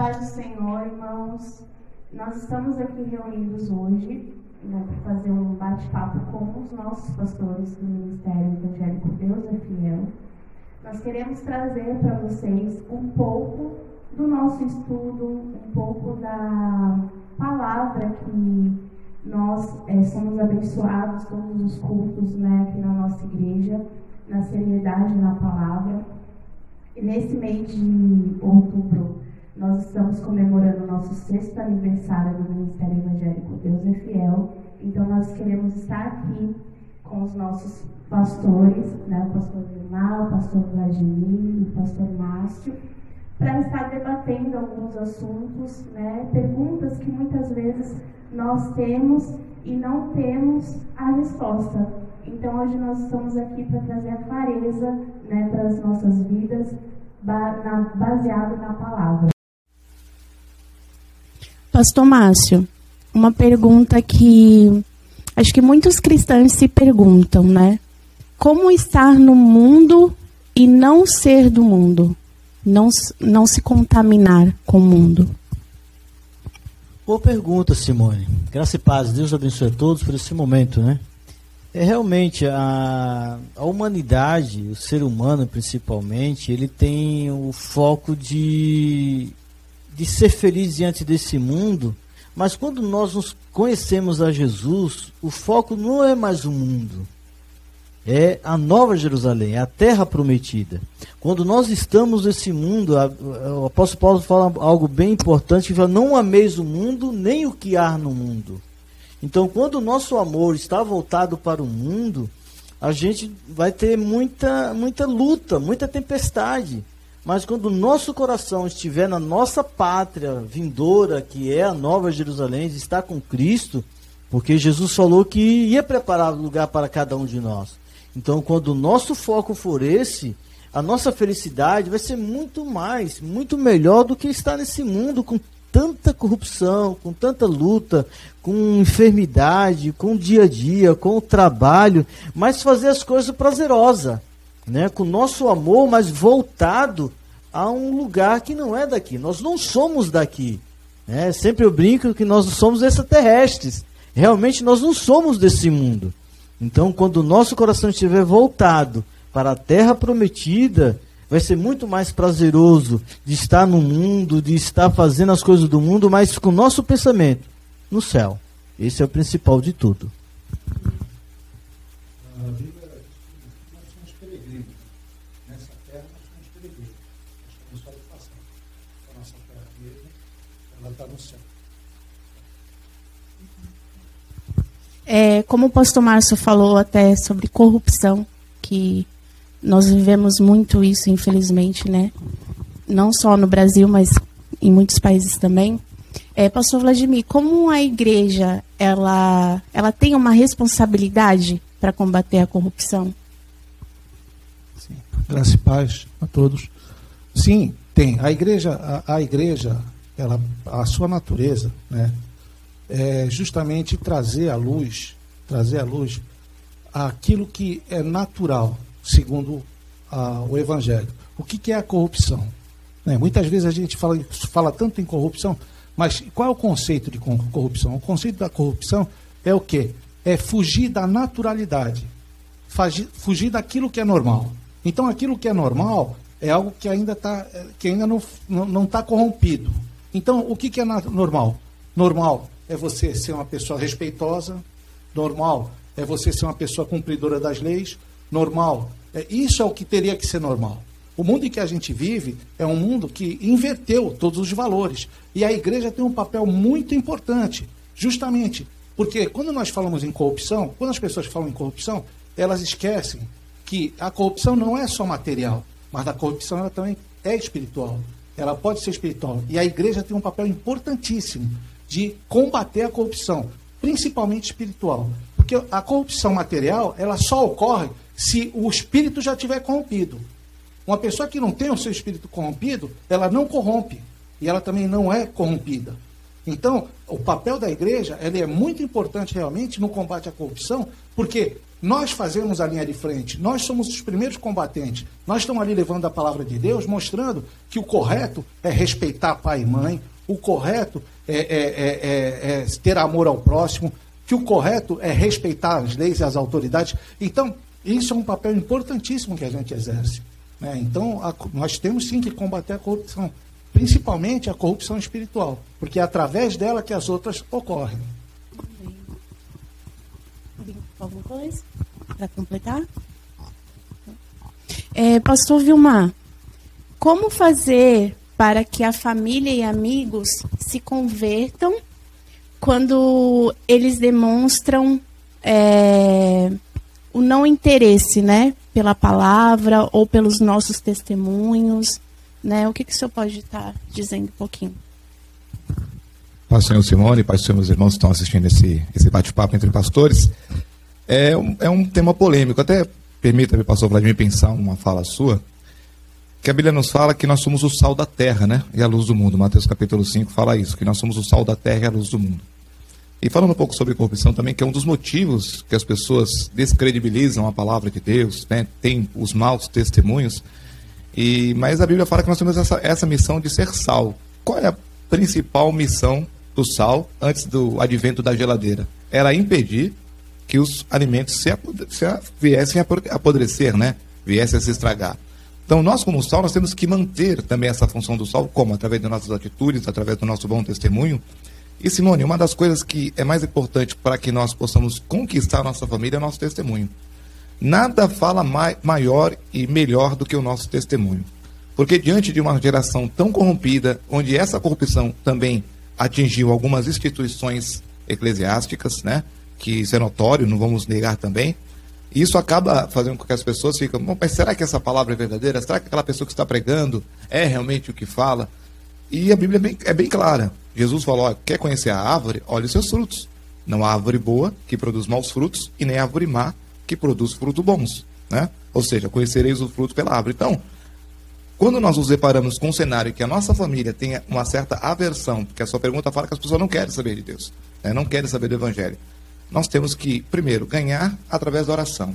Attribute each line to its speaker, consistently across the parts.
Speaker 1: Paz do Senhor, irmãos. Nós estamos aqui reunidos hoje né, para fazer um bate-papo com os nossos pastores do Ministério Evangélico Deus é Fiel. Nós queremos trazer para vocês um pouco do nosso estudo, um pouco da palavra que nós é, somos abençoados todos os cultos né, aqui na nossa igreja, na seriedade na palavra. E nesse mês de outubro, nós estamos comemorando o nosso sexto aniversário do Ministério Evangélico Deus é Fiel. Então, nós queremos estar aqui com os nossos pastores, né, o pastor Vilmar, o pastor Vladimir, o pastor Márcio, para estar debatendo alguns assuntos, né, perguntas que muitas vezes nós temos e não temos a resposta. Então, hoje nós estamos aqui para trazer a clareza né, para as nossas vidas, baseado na palavra.
Speaker 2: Pastor Márcio, uma pergunta que acho que muitos cristãos se perguntam, né? Como estar no mundo e não ser do mundo? Não, não se contaminar com o mundo?
Speaker 3: Boa pergunta, Simone. Graça e paz. Deus abençoe a todos por esse momento, né? É realmente a, a humanidade, o ser humano principalmente, ele tem o foco de de ser feliz diante desse mundo, mas quando nós nos conhecemos a Jesus, o foco não é mais o mundo, é a nova Jerusalém, é a terra prometida. Quando nós estamos nesse mundo, o apóstolo Paulo fala algo bem importante, que fala, não ameis o mundo, nem o que há no mundo. Então, quando o nosso amor está voltado para o mundo, a gente vai ter muita, muita luta, muita tempestade. Mas quando o nosso coração estiver na nossa pátria vindoura, que é a Nova Jerusalém, está com Cristo, porque Jesus falou que ia preparar lugar para cada um de nós. Então, quando o nosso foco for esse, a nossa felicidade vai ser muito mais, muito melhor do que estar nesse mundo com tanta corrupção, com tanta luta, com enfermidade, com o dia a dia, com o trabalho, mas fazer as coisas prazerosas né, com nosso amor, mas voltado a um lugar que não é daqui. Nós não somos daqui. Né? Sempre eu brinco que nós somos extraterrestres. Realmente nós não somos desse mundo. Então, quando o nosso coração estiver voltado para a terra prometida, vai ser muito mais prazeroso de estar no mundo, de estar fazendo as coisas do mundo, mas com o nosso pensamento no céu. Esse é o principal de tudo.
Speaker 2: É, como o pastor Márcio falou até sobre corrupção, que nós vivemos muito isso, infelizmente, né? Não só no Brasil, mas em muitos países também. É, pastor Vladimir, como a igreja ela, ela tem uma responsabilidade para combater a corrupção?
Speaker 4: Sim. Graça e paz a todos. Sim, tem. A igreja, a, a igreja, ela, a sua natureza, né? É justamente trazer à luz, trazer à luz aquilo que é natural, segundo a, o Evangelho. O que, que é a corrupção? Né? Muitas vezes a gente fala, fala tanto em corrupção, mas qual é o conceito de corrupção? O conceito da corrupção é o quê? É fugir da naturalidade, fugir daquilo que é normal. Então, aquilo que é normal é algo que ainda, tá, que ainda não está tá corrompido. Então, o que, que é normal? Normal é você ser uma pessoa respeitosa, normal é você ser uma pessoa cumpridora das leis, normal. É, isso é o que teria que ser normal. O mundo em que a gente vive é um mundo que inverteu todos os valores. E a igreja tem um papel muito importante, justamente porque quando nós falamos em corrupção, quando as pessoas falam em corrupção, elas esquecem que a corrupção não é só material, mas a corrupção ela também é espiritual. Ela pode ser espiritual. E a igreja tem um papel importantíssimo de combater a corrupção, principalmente espiritual. Porque a corrupção material, ela só ocorre se o espírito já tiver corrompido. Uma pessoa que não tem o seu espírito corrompido, ela não corrompe. E ela também não é corrompida. Então, o papel da igreja ele é muito importante realmente no combate à corrupção, porque Nós fazemos a linha de frente, nós somos os primeiros combatentes. Nós estamos ali levando a palavra de Deus, mostrando que o correto é respeitar pai e mãe, o correto é, é, é, é, é ter amor ao próximo, que o correto é respeitar as leis e as autoridades. Então, isso é um papel importantíssimo que a gente exerce. Né? Então, a, nós temos sim que combater a corrupção, principalmente a corrupção espiritual, porque é através dela que as outras ocorrem.
Speaker 2: Alguma coisa para completar? É, Pastor Vilmar, como fazer para que a família e amigos se convertam quando eles demonstram é, o não interesse, né, pela palavra ou pelos nossos testemunhos, né? O que, que o senhor pode estar dizendo um pouquinho?
Speaker 5: Pai Senhor Simone, Pai Senhor, meus irmãos que estão assistindo esse, esse bate-papo entre pastores. É um, é um tema polêmico. Até permita-me, pastor Vladimir, pensar uma fala sua. Que a Bíblia nos fala que nós somos o sal da terra, né? E a luz do mundo. Mateus capítulo 5 fala isso, que nós somos o sal da terra e a luz do mundo. E falando um pouco sobre corrupção também, que é um dos motivos que as pessoas descredibilizam a palavra de Deus, né? tem os maus testemunhos. E, mas a Bíblia fala que nós temos essa, essa missão de ser sal. Qual é a principal missão do sal antes do advento da geladeira? Era impedir que os alimentos se, se viessem a apodrecer, né? Viessem a se estragar. Então, nós, como sal, nós temos que manter também essa função do sal, como? Através das nossas atitudes, através do nosso bom testemunho. E, Simone, uma das coisas que é mais importante para que nós possamos conquistar nossa família é o nosso testemunho. Nada fala mai, maior e melhor do que o nosso testemunho. Porque diante de uma geração tão corrompida, onde essa corrupção também atingiu algumas instituições eclesiásticas, né? que isso é notório, não vamos negar também. Isso acaba fazendo com que as pessoas fiquem, mas será que essa palavra é verdadeira? Será que aquela pessoa que está pregando é realmente o que fala? E a Bíblia é bem, é bem clara. Jesus falou: ó, quer conhecer a árvore? Olhe os seus frutos. Não há árvore boa que produz maus frutos e nem árvore má que produz frutos bons. Né? Ou seja, conhecereis o fruto pela árvore. Então, quando nós nos deparamos com um cenário que a nossa família tenha uma certa aversão, porque a sua pergunta fala que as pessoas não querem saber de Deus, né? não querem saber do Evangelho nós temos que, primeiro, ganhar através da oração.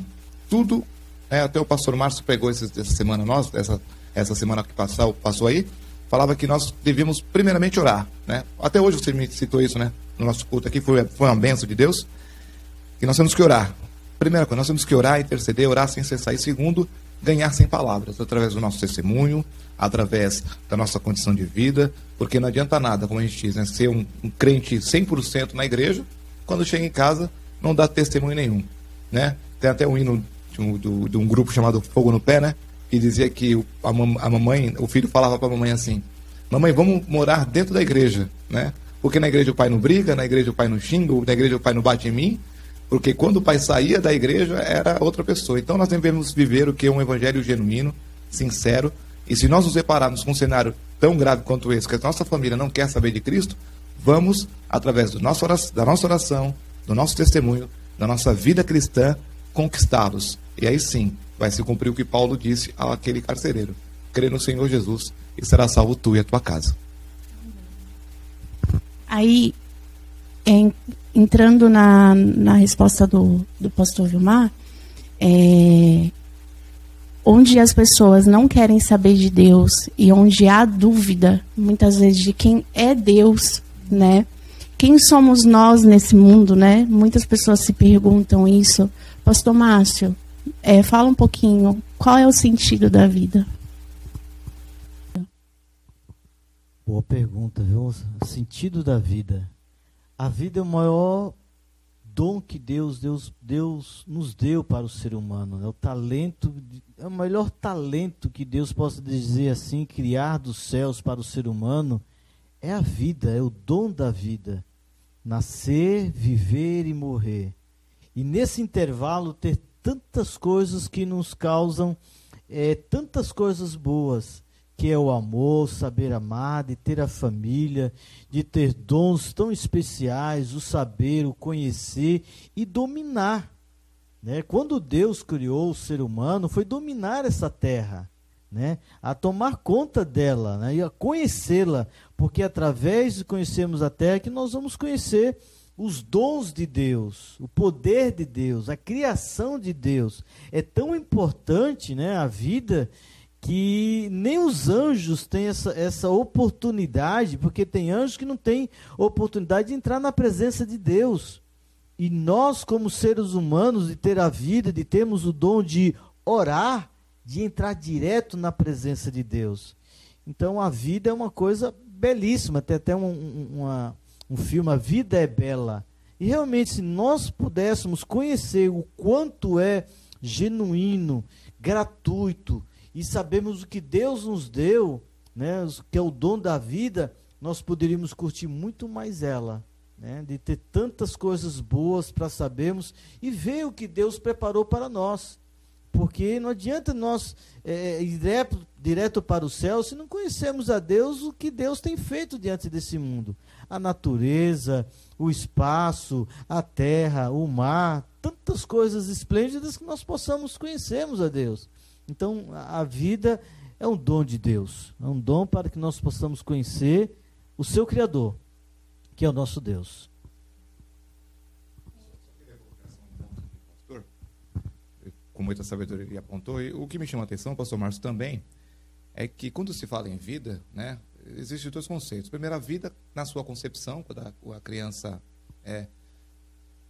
Speaker 5: Tudo, né, até o pastor Márcio pregou essa, essa semana, nós, essa, essa semana que passou, passou aí, falava que nós devíamos primeiramente orar. Né? Até hoje você me citou isso né, no nosso culto aqui, foi, foi uma benção de Deus. Que nós temos que orar. Primeira coisa, nós temos que orar, interceder, orar sem cessar. E segundo, ganhar sem palavras, através do nosso testemunho, através da nossa condição de vida, porque não adianta nada, como a gente diz, né, ser um, um crente 100% na igreja, quando chega em casa não dá testemunho nenhum, né? Tem até um hino de um, do, de um grupo chamado Fogo no Pé, né? Que dizia que o, a, a mamãe, o filho falava para a mamãe assim: Mamãe, vamos morar dentro da igreja, né? Porque na igreja o pai não briga, na igreja o pai não xinga, na igreja o pai não bate em mim, porque quando o pai saía da igreja era outra pessoa. Então nós devemos viver o que é um evangelho genuíno, sincero. E se nós nos depararmos com um cenário tão grave quanto esse, que a nossa família não quer saber de Cristo, vamos, através do nosso da nossa oração, do nosso testemunho, da nossa vida cristã, conquistá-los. E aí sim vai se cumprir o que Paulo disse àquele carcereiro: crê no Senhor Jesus e será salvo tu e a tua casa.
Speaker 2: Aí, em, entrando na, na resposta do, do pastor Vilmar, é, onde as pessoas não querem saber de Deus e onde há dúvida, muitas vezes, de quem é Deus, né? Quem somos nós nesse mundo, né? Muitas pessoas se perguntam isso. Pastor Márcio, é, fala um pouquinho, qual é o sentido da vida?
Speaker 3: Boa pergunta, viu? O sentido da vida. A vida é o maior dom que Deus, Deus, Deus nos deu para o ser humano. É o talento, é o melhor talento que Deus possa dizer assim, criar dos céus para o ser humano é a vida, é o dom da vida. Nascer, viver e morrer. E nesse intervalo ter tantas coisas que nos causam é, tantas coisas boas, que é o amor, saber amar, de ter a família, de ter dons tão especiais, o saber, o conhecer e dominar. Né? Quando Deus criou o ser humano, foi dominar essa terra né, a tomar conta dela né, e a conhecê-la, porque através de conhecermos a terra que nós vamos conhecer os dons de Deus, o poder de Deus, a criação de Deus é tão importante, né, a vida que nem os anjos têm essa, essa oportunidade, porque tem anjos que não têm oportunidade de entrar na presença de Deus. E nós, como seres humanos, de ter a vida, de termos o dom de orar, de entrar direto na presença de Deus. Então a vida é uma coisa belíssima, tem até um, uma, um filme, A Vida é Bela. E realmente, se nós pudéssemos conhecer o quanto é genuíno, gratuito, e sabemos o que Deus nos deu, né, que é o dom da vida, nós poderíamos curtir muito mais ela. Né, de ter tantas coisas boas para sabermos e ver o que Deus preparou para nós. Porque não adianta nós é, ir direto, direto para o céu se não conhecemos a Deus o que Deus tem feito diante desse mundo. A natureza, o espaço, a terra, o mar, tantas coisas esplêndidas que nós possamos conhecermos a Deus. Então a vida é um dom de Deus, é um dom para que nós possamos conhecer o seu Criador, que é o nosso Deus.
Speaker 5: Com muita sabedoria apontou. E o que me chama a atenção, pastor Márcio, também, é que quando se fala em vida, né, existem dois conceitos. Primeiro, a vida na sua concepção, quando a, a criança é.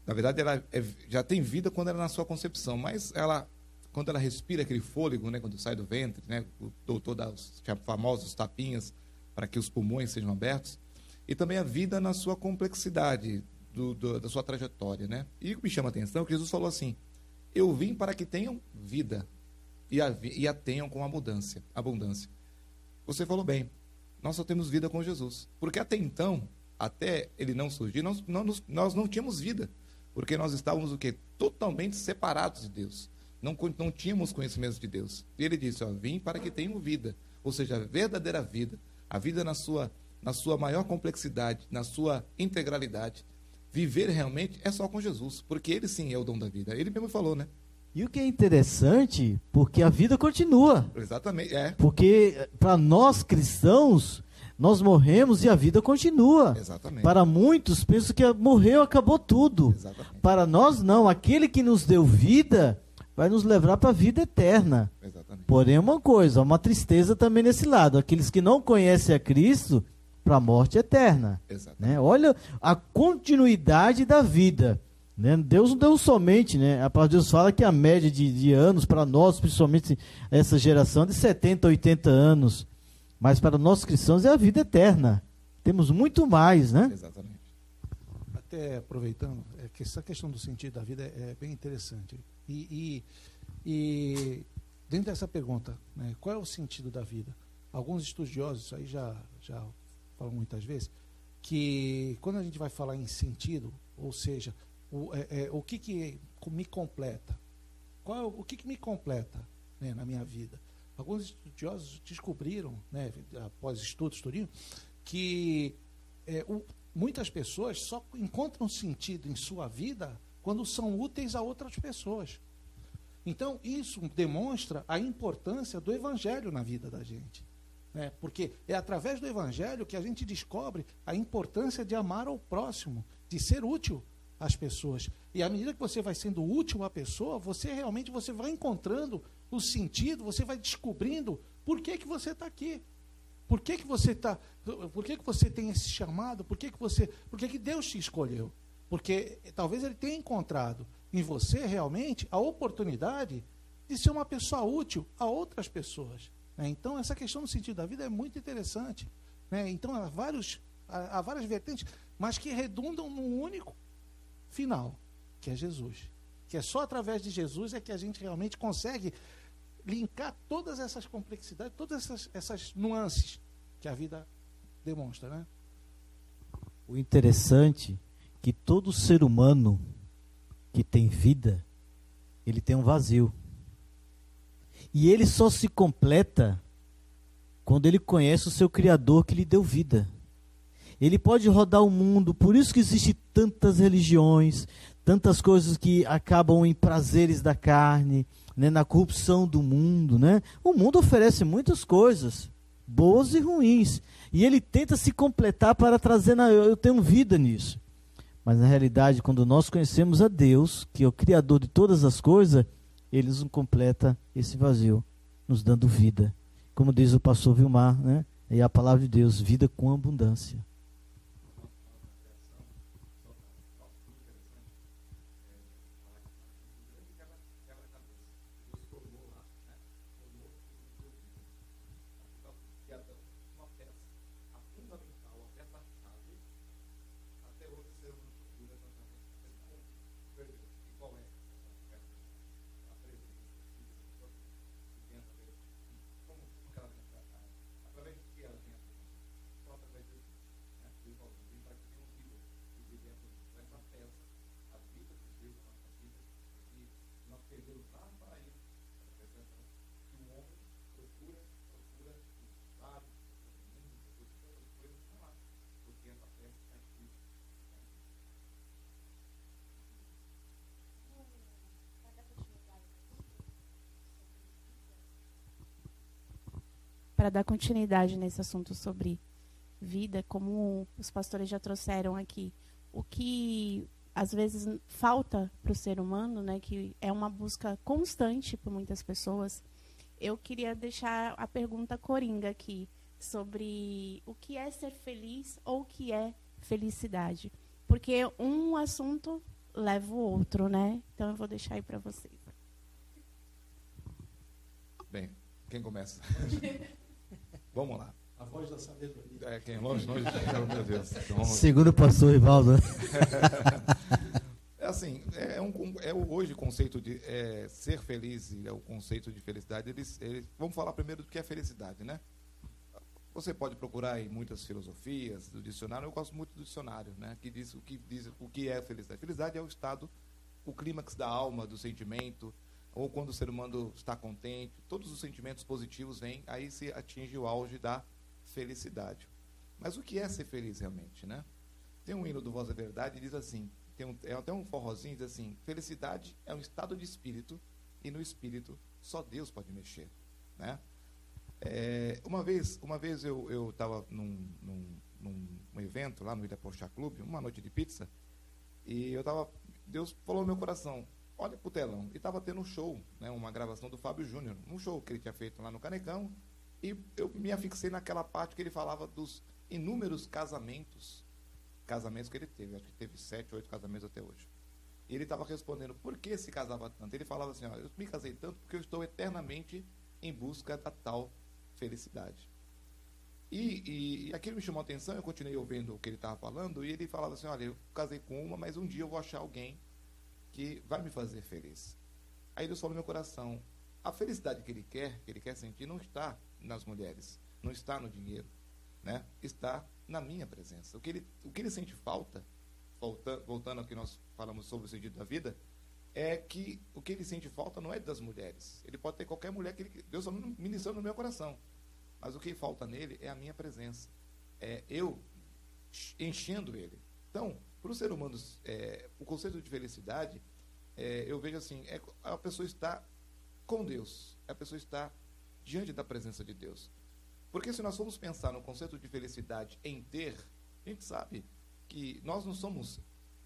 Speaker 5: Na verdade, ela é, já tem vida quando ela é na sua concepção, mas ela, quando ela respira aquele fôlego, né, quando sai do ventre, né, o doutor dá os famosos tapinhas para que os pulmões sejam abertos, e também a vida na sua complexidade do, do, da sua trajetória. Né? E o que me chama a atenção é que Jesus falou assim: eu vim para que tenham vida e a, e a tenham com abundância, abundância. Você falou bem. Nós só temos vida com Jesus. Porque até então, até ele não surgir, nós, nós, nós não tínhamos vida. Porque nós estávamos o quê? Totalmente separados de Deus. Não, não tínhamos conhecimento de Deus. E ele disse: ó, Vim para que tenham vida. Ou seja, a verdadeira vida. A vida na sua, na sua maior complexidade, na sua integralidade viver realmente é só com Jesus, porque ele sim é o dom da vida. Ele mesmo falou, né?
Speaker 3: E o que é interessante, porque a vida continua.
Speaker 5: Exatamente, é.
Speaker 3: Porque para nós cristãos, nós morremos e a vida continua.
Speaker 5: Exatamente.
Speaker 3: Para muitos, penso que morreu, acabou tudo.
Speaker 5: Exatamente.
Speaker 3: Para nós, não. Aquele que nos deu vida vai nos levar para a vida eterna.
Speaker 5: Exatamente.
Speaker 3: Porém, uma coisa, uma tristeza também nesse lado. Aqueles que não conhecem a Cristo, para a morte eterna. Né? Olha a continuidade da vida. Né? Deus não deu somente, né? A palavra de Deus fala que a média de, de anos para nós, principalmente essa geração, é de 70, 80 anos. Mas para nós cristãos é a vida eterna. Temos muito mais, né?
Speaker 5: Exatamente.
Speaker 4: Até aproveitando, é que essa questão do sentido da vida é, é bem interessante. E, e, e, dentro dessa pergunta, né, qual é o sentido da vida? Alguns estudiosos aí já, já falo muitas vezes, que quando a gente vai falar em sentido, ou seja, o, é, é, o que, que me completa? Qual é o, que, que me completa né, na minha vida? Alguns estudiosos descobriram, né, após estudos tudinho, que é, o, muitas pessoas só encontram sentido em sua vida quando são úteis a outras pessoas. Então, isso demonstra a importância do evangelho na vida da gente. Né? Porque é através do Evangelho que a gente descobre a importância de amar ao próximo, de ser útil às pessoas. E à medida que você vai sendo útil à pessoa, você realmente você vai encontrando o sentido, você vai descobrindo por que, que você está aqui. Por que, que você tá, por que, que você tem esse chamado? Por que, que você, por que, que Deus te escolheu? Porque talvez ele tenha encontrado em você realmente a oportunidade de ser uma pessoa útil a outras pessoas. Né? Então, essa questão do sentido da vida é muito interessante. Né? Então, há, vários, há, várias vertentes, mas que redundam num único final, que é Jesus. Que é só através de Jesus é que a gente realmente consegue linkar todas essas complexidades, todas essas, essas nuances que a vida demonstra. Né?
Speaker 3: O interessante é que todo ser humano que tem vida, ele tem um vazio. E ele só se completa quando ele conhece o seu Criador que lhe deu vida. Ele pode rodar o mundo, por isso que existem tantas religiões, tantas coisas que acabam em prazeres da carne, né, na corrupção do mundo. Né? O mundo oferece muitas coisas, boas e ruins. E ele tenta se completar para trazer, na, eu tenho vida nisso. Mas na realidade, quando nós conhecemos a Deus, que é o Criador de todas as coisas, Ele nos completa esse vazio, nos dando vida. Como diz o pastor Vilmar, né? E a palavra de Deus, vida com abundância.
Speaker 2: Para dar continuidade nesse assunto sobre vida, como os pastores já trouxeram aqui, o que às vezes falta para o ser humano, né, que é uma busca constante por muitas pessoas. Eu queria deixar a pergunta coringa aqui sobre o que é ser feliz ou o que é felicidade, porque um assunto leva o outro, né? Então eu vou deixar aí para vocês.
Speaker 5: Bem, quem começa? Vamos lá.
Speaker 4: A voz da sabedoria.
Speaker 5: É, quem? Longe, longe. Meu Deus.
Speaker 3: Então, Segundo o pastor Rivaldo.
Speaker 5: é assim, é, um, é hoje o conceito de é, ser feliz e é o conceito de felicidade. Eles, eles, vamos falar primeiro do que é felicidade, né? Você pode procurar em muitas filosofias do dicionário. Eu gosto muito do dicionário, né? Que diz o que diz o que é felicidade. Felicidade é o estado, o clímax da alma, do sentimento, ou quando o ser humano está contente, todos os sentimentos positivos vêm, aí se atinge o auge da felicidade. Mas o que é ser feliz realmente, né? Tem um hino do Voz da Verdade diz assim, tem um, é até um forrozinho diz assim, felicidade é um estado de espírito e no espírito só Deus pode mexer, né? É, uma vez, uma vez eu estava num, num, num, evento lá no Ilha Pochá Clube, uma noite de pizza, e eu estava, Deus falou no meu coração, olha pro telão. E estava tendo um show, né, uma gravação do Fábio Júnior, um show que ele tinha feito lá no Canecão. E eu me afixei naquela parte que ele falava dos inúmeros casamentos. Casamentos que ele teve, acho que teve sete, oito casamentos até hoje. E ele estava respondendo por que se casava tanto. Ele falava assim: eu me casei tanto porque eu estou eternamente em busca da tal felicidade. E, e, e aquilo me chamou a atenção, eu continuei ouvindo o que ele estava falando, e ele falava assim: olha, eu casei com uma, mas um dia eu vou achar alguém que vai me fazer feliz. Aí Deus falou no meu coração: a felicidade que Ele quer, que Ele quer sentir, não está nas mulheres, não está no dinheiro, né? está na minha presença. O que Ele, o que ele sente falta, voltando, ao que nós falamos sobre o sentido da vida, é que o que ele sente falta não é das mulheres. Ele pode ter qualquer mulher que ele, Deus ministrando no meu coração. Mas o que falta nele é a minha presença. É eu enchendo ele. Então, para o ser humano, é, o conceito de felicidade, é, eu vejo assim, é, a pessoa está com Deus, a pessoa está diante da presença de Deus. Porque se nós formos pensar no conceito de felicidade em ter, a gente sabe que nós não somos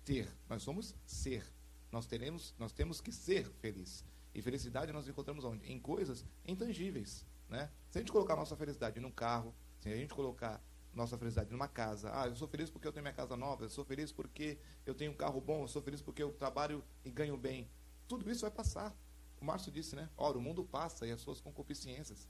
Speaker 5: ter, nós somos ser. Nós teremos, nós temos que ser feliz. E felicidade nós encontramos onde? Em coisas intangíveis, né? Se a gente colocar a nossa felicidade num carro, se a gente colocar nossa felicidade numa casa. Ah, eu sou feliz porque eu tenho minha casa nova, eu sou feliz porque eu tenho um carro bom, eu sou feliz porque eu trabalho e ganho bem. Tudo isso vai passar. O Márcio disse, né? Ora, o mundo passa e as suas concupiscências.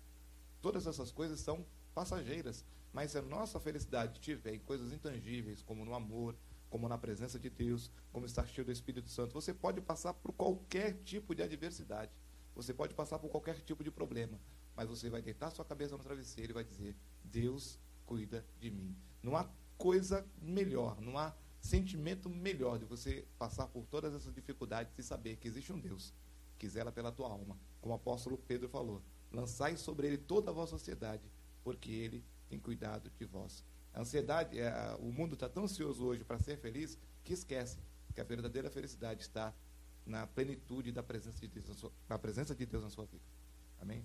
Speaker 5: Todas essas coisas são passageiras. Mas se a nossa felicidade estiver em coisas intangíveis, como no amor, como na presença de Deus, como estar cheio do Espírito Santo, você pode passar por qualquer tipo de adversidade. Você pode passar por qualquer tipo de problema. Mas você vai deitar sua cabeça no travesseiro e vai dizer: Deus cuida de mim. Não há coisa melhor, não há sentimento melhor de você passar por todas essas dificuldades e saber que existe um Deus que zela pela tua alma. Como o apóstolo Pedro falou: lançai sobre ele toda a vossa ansiedade, porque ele tem cuidado de vós. A ansiedade, é, o mundo está tão ansioso hoje para ser feliz que esquece que a verdadeira felicidade está na plenitude da presença de Deus, na, sua, na presença de Deus na sua vida. Amém?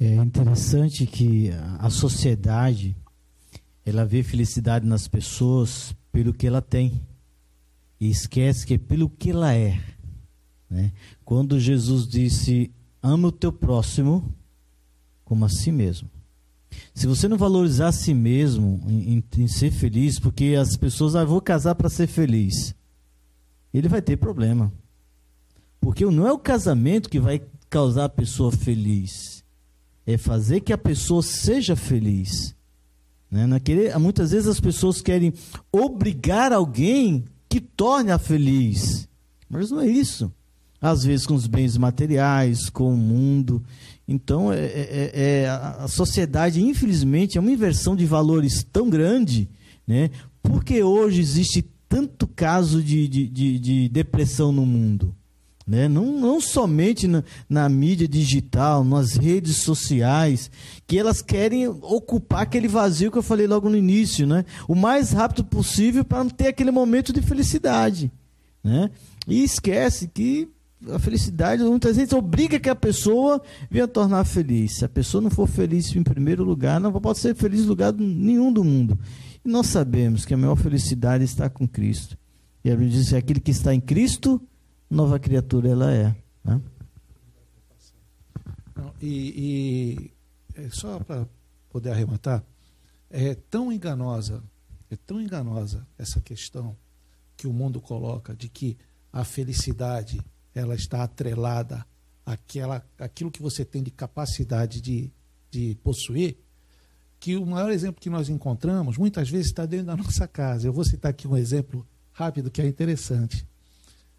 Speaker 3: É interessante que a sociedade ela vê felicidade nas pessoas pelo que ela tem e esquece que é pelo que ela é. Né? Quando Jesus disse: ama o teu próximo como a si mesmo. Se você não valorizar a si mesmo em, em, em ser feliz, porque as pessoas, ah, vou casar para ser feliz, ele vai ter problema. Porque não é o casamento que vai causar a pessoa feliz, é fazer que a pessoa seja feliz. Né? Não é muitas vezes as pessoas querem obrigar alguém que torne a feliz, mas não é isso às vezes com os bens materiais, com o mundo. Então, é, é, é, é a sociedade, infelizmente, é uma inversão de valores tão grande, né? porque hoje existe tanto caso de, de, de, de depressão no mundo. Né? Não, não somente na, na, mídia digital, nas redes sociais, que elas querem ocupar aquele vazio que eu falei logo no início, né? o mais rápido possível para ter aquele momento de felicidade. Né? E esquece que a felicidade muitas vezes obriga que a pessoa venha tornar feliz. Se a pessoa não for feliz em primeiro lugar, não pode ser feliz em lugar nenhum do mundo. E nós sabemos que a maior felicidade está com Cristo. E a Bíblia diz que aquele que está em Cristo, nova criatura ela é. Né?
Speaker 4: e, e é só para poder arrematar, é tão enganosa, é tão enganosa essa questão que o mundo coloca de que a felicidade ela está atrelada àquela, àquilo que você tem de capacidade de, de possuir, que o maior exemplo que nós encontramos muitas vezes está dentro da nossa casa. Eu vou citar aqui um exemplo rápido que é interessante.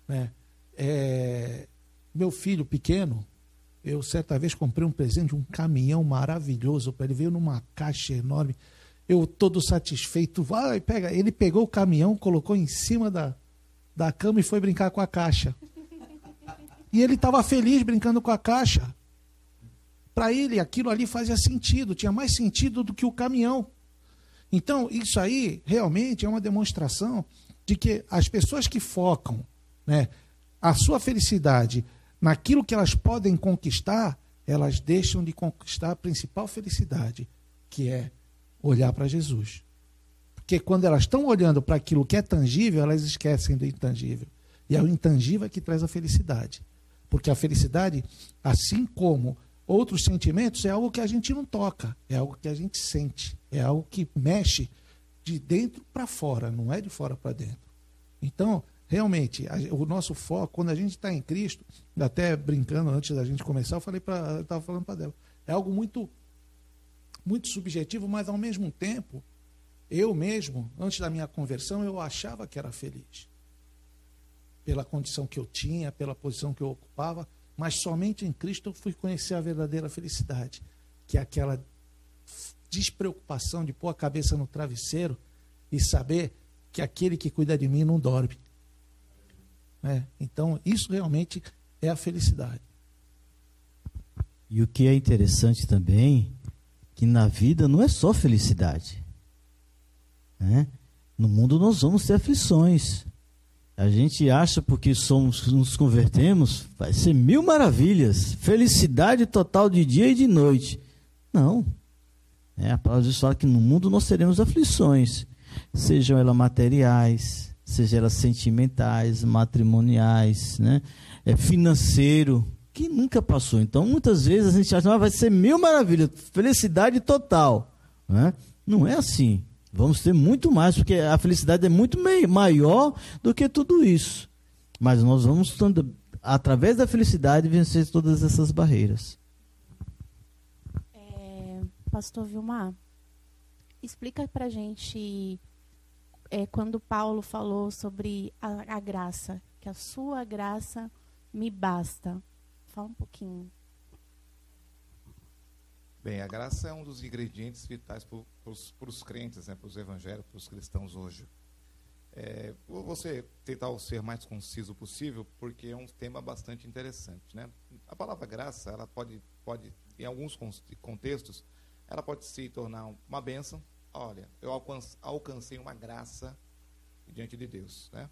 Speaker 4: Né? É, meu filho pequeno, eu certa vez comprei um presente um caminhão maravilhoso para ele, veio numa caixa enorme. Eu todo satisfeito, vai, pega. Ele pegou o caminhão, colocou em cima da, da cama e foi brincar com a caixa. E ele estava feliz brincando com a caixa. Para ele, aquilo ali fazia sentido, tinha mais sentido do que o caminhão. Então, isso aí realmente é uma demonstração de que as pessoas que focam né, a sua felicidade naquilo que elas podem conquistar, elas deixam de conquistar a principal felicidade, que é olhar para Jesus. Porque quando elas estão olhando para aquilo que é tangível, elas esquecem do intangível. E é o intangível que traz a felicidade. Porque a felicidade, assim como outros sentimentos, é algo que a gente não toca, é algo que a gente sente, é algo que mexe de dentro para fora, não é de fora para dentro. Então, realmente, a, o nosso foco, quando a gente está em Cristo, até brincando antes da gente começar, eu falei para, estava falando para dela, é algo muito, muito subjetivo, mas ao mesmo tempo, eu mesmo, antes da minha conversão, eu achava que era feliz pela condição que eu tinha, pela posição que eu ocupava, mas somente em Cristo eu fui conhecer a verdadeira felicidade, que é aquela despreocupação de pôr a cabeça no travesseiro e saber que aquele que cuida de mim não dorme. É, então, isso realmente é a felicidade.
Speaker 3: E o que é interessante também, que na vida não é só felicidade. Né? No mundo nós vamos ter aflições. A gente acha porque somos nos convertemos, vai ser mil maravilhas, felicidade total de dia e de noite. Não. É, a palavra diz fala que no mundo nós teremos aflições, sejam elas materiais, sejam elas sentimentais, matrimoniais, né? É financeiro, que nunca passou. Então, muitas vezes a gente acha que ah, vai ser mil maravilhas, felicidade total. Né? Não é assim. Vamos ter muito mais, porque a felicidade é muito maior do que tudo isso. Mas nós vamos, através da felicidade, vencer todas essas barreiras.
Speaker 2: É, Pastor Vilmar, explica pra gente é, quando Paulo falou sobre a, a graça, que a sua graça me basta. Fala um pouquinho.
Speaker 5: Bem, a graça é um dos ingredientes vitais para os crentes, né, para os evangélicos, para os cristãos hoje. É, você tentar ser mais conciso possível, porque é um tema bastante interessante. Né? A palavra graça, ela pode, pode, em alguns contextos, ela pode se tornar uma bênção. Olha, eu alcancei uma graça diante de Deus. Né?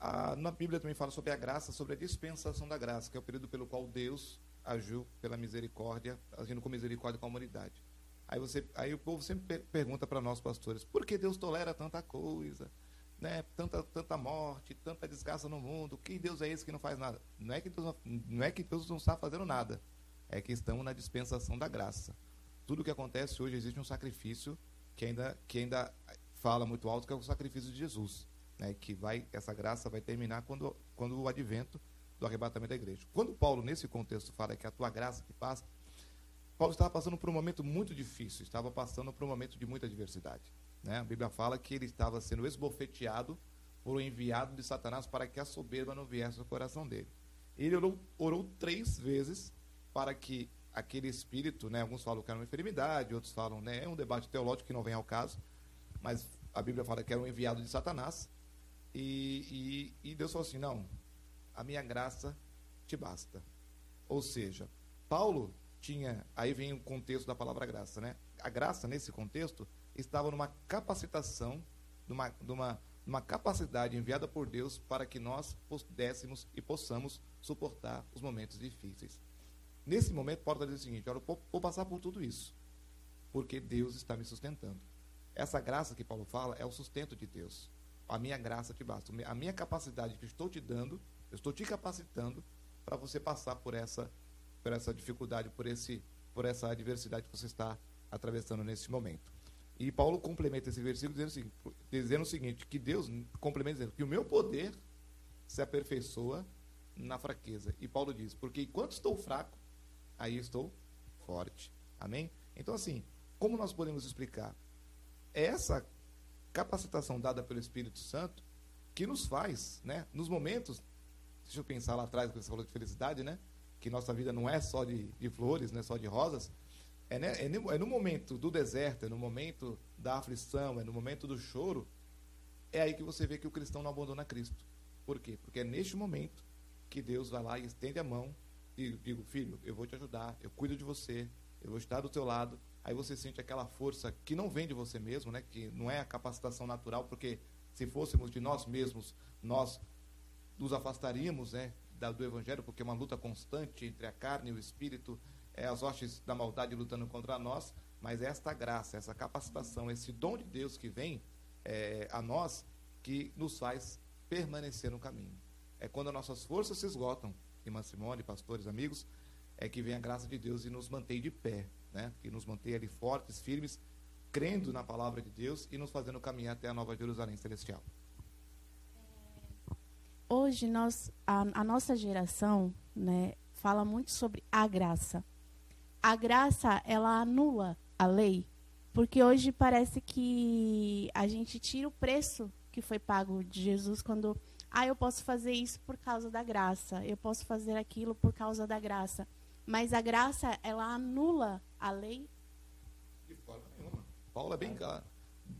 Speaker 5: A, na Bíblia também fala sobre a graça, sobre a dispensação da graça, que é o período pelo qual Deus agiu pela misericórdia, agindo com misericórdia com a humanidade. Aí, você, aí o povo sempre pergunta para nós, pastores, por que Deus tolera tanta coisa? né, tanta, tanta morte, tanta desgraça no mundo, que Deus é esse que não faz nada? Não é que Deus não, não, é que Deus não está fazendo nada, é que estamos na dispensação da graça. Tudo que acontece hoje existe um sacrifício que ainda, que ainda fala muito alto, que é o sacrifício de Jesus. Né, que vai, essa graça vai terminar quando, quando o advento do arrebatamento da igreja. Quando Paulo, nesse contexto, fala que a tua graça que passa, Paulo estava passando por um momento muito difícil, estava passando por um momento de muita adversidade. Né? A Bíblia fala que ele estava sendo esbofeteado por um enviado de Satanás para que a soberba não viesse ao coração dele. Ele orou, orou três vezes para que aquele espírito, né, alguns falam que era uma enfermidade, outros falam, né, é um debate teológico que não vem ao caso, mas a Bíblia fala que era um enviado de Satanás, e, e, e Deus falou assim: não, a minha graça te basta. Ou seja, Paulo tinha, aí vem o contexto da palavra graça, né? A graça, nesse contexto, estava numa capacitação, numa, numa, numa capacidade enviada por Deus para que nós pudéssemos e possamos suportar os momentos difíceis. Nesse momento, Paulo está dizendo o seguinte: olha, eu vou passar por tudo isso, porque Deus está me sustentando. Essa graça que Paulo fala é o sustento de Deus. A minha graça te basta. A minha capacidade que estou te dando, eu estou te capacitando para você passar por essa, por essa dificuldade, por, esse, por essa adversidade que você está atravessando nesse momento. E Paulo complementa esse versículo dizendo dizendo o seguinte que Deus complementa dizendo que o meu poder se aperfeiçoa na fraqueza. E Paulo diz: porque enquanto estou fraco, aí estou forte. Amém? Então, assim, como nós podemos explicar? Essa capacitação dada pelo Espírito Santo que nos faz, né, nos momentos, deixa eu pensar lá atrás, quando você falou de felicidade, né? Que nossa vida não é só de, de flores, não é só de rosas, é, né, é, no, é no momento do deserto, é no momento da aflição, é no momento do choro, é aí que você vê que o cristão não abandona Cristo. Por quê? Porque é neste momento que Deus vai lá e estende a mão e digo, filho, eu vou te ajudar, eu cuido de você, eu vou estar do teu lado. Aí você sente aquela força que não vem de você mesmo, né? Que não é a capacitação natural, porque se fôssemos de nós mesmos, nós nos afastaríamos, né, do evangelho, porque é uma luta constante entre a carne e o espírito é, as hostes da maldade lutando contra nós, mas é esta graça, essa capacitação, esse dom de Deus que vem é, a nós, que nos faz permanecer no caminho. É quando nossas forças se esgotam, irmã Simone, pastores, amigos, é que vem a graça de Deus e nos mantém de pé, né? que nos mantém ali fortes, firmes, crendo na palavra de Deus e nos fazendo caminhar até a nova Jerusalém celestial.
Speaker 2: Hoje nós, a, a nossa geração, né, fala muito sobre a graça a graça ela anula a lei, porque hoje parece que a gente tira o preço que foi pago de Jesus quando ah, eu posso fazer isso por causa da graça, eu posso fazer aquilo por causa da graça. Mas a graça, ela anula a lei?
Speaker 5: De forma nenhuma. Paulo é bem claro.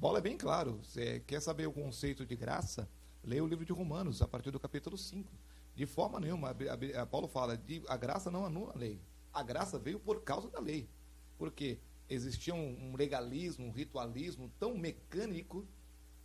Speaker 5: Paulo é bem claro. Você quer saber o conceito de graça? Leia o livro de Romanos, a partir do capítulo 5. De forma nenhuma, a, a, Paulo fala, de, a graça não anula a lei. A graça veio por causa da lei. Porque existia um, um legalismo, um ritualismo tão mecânico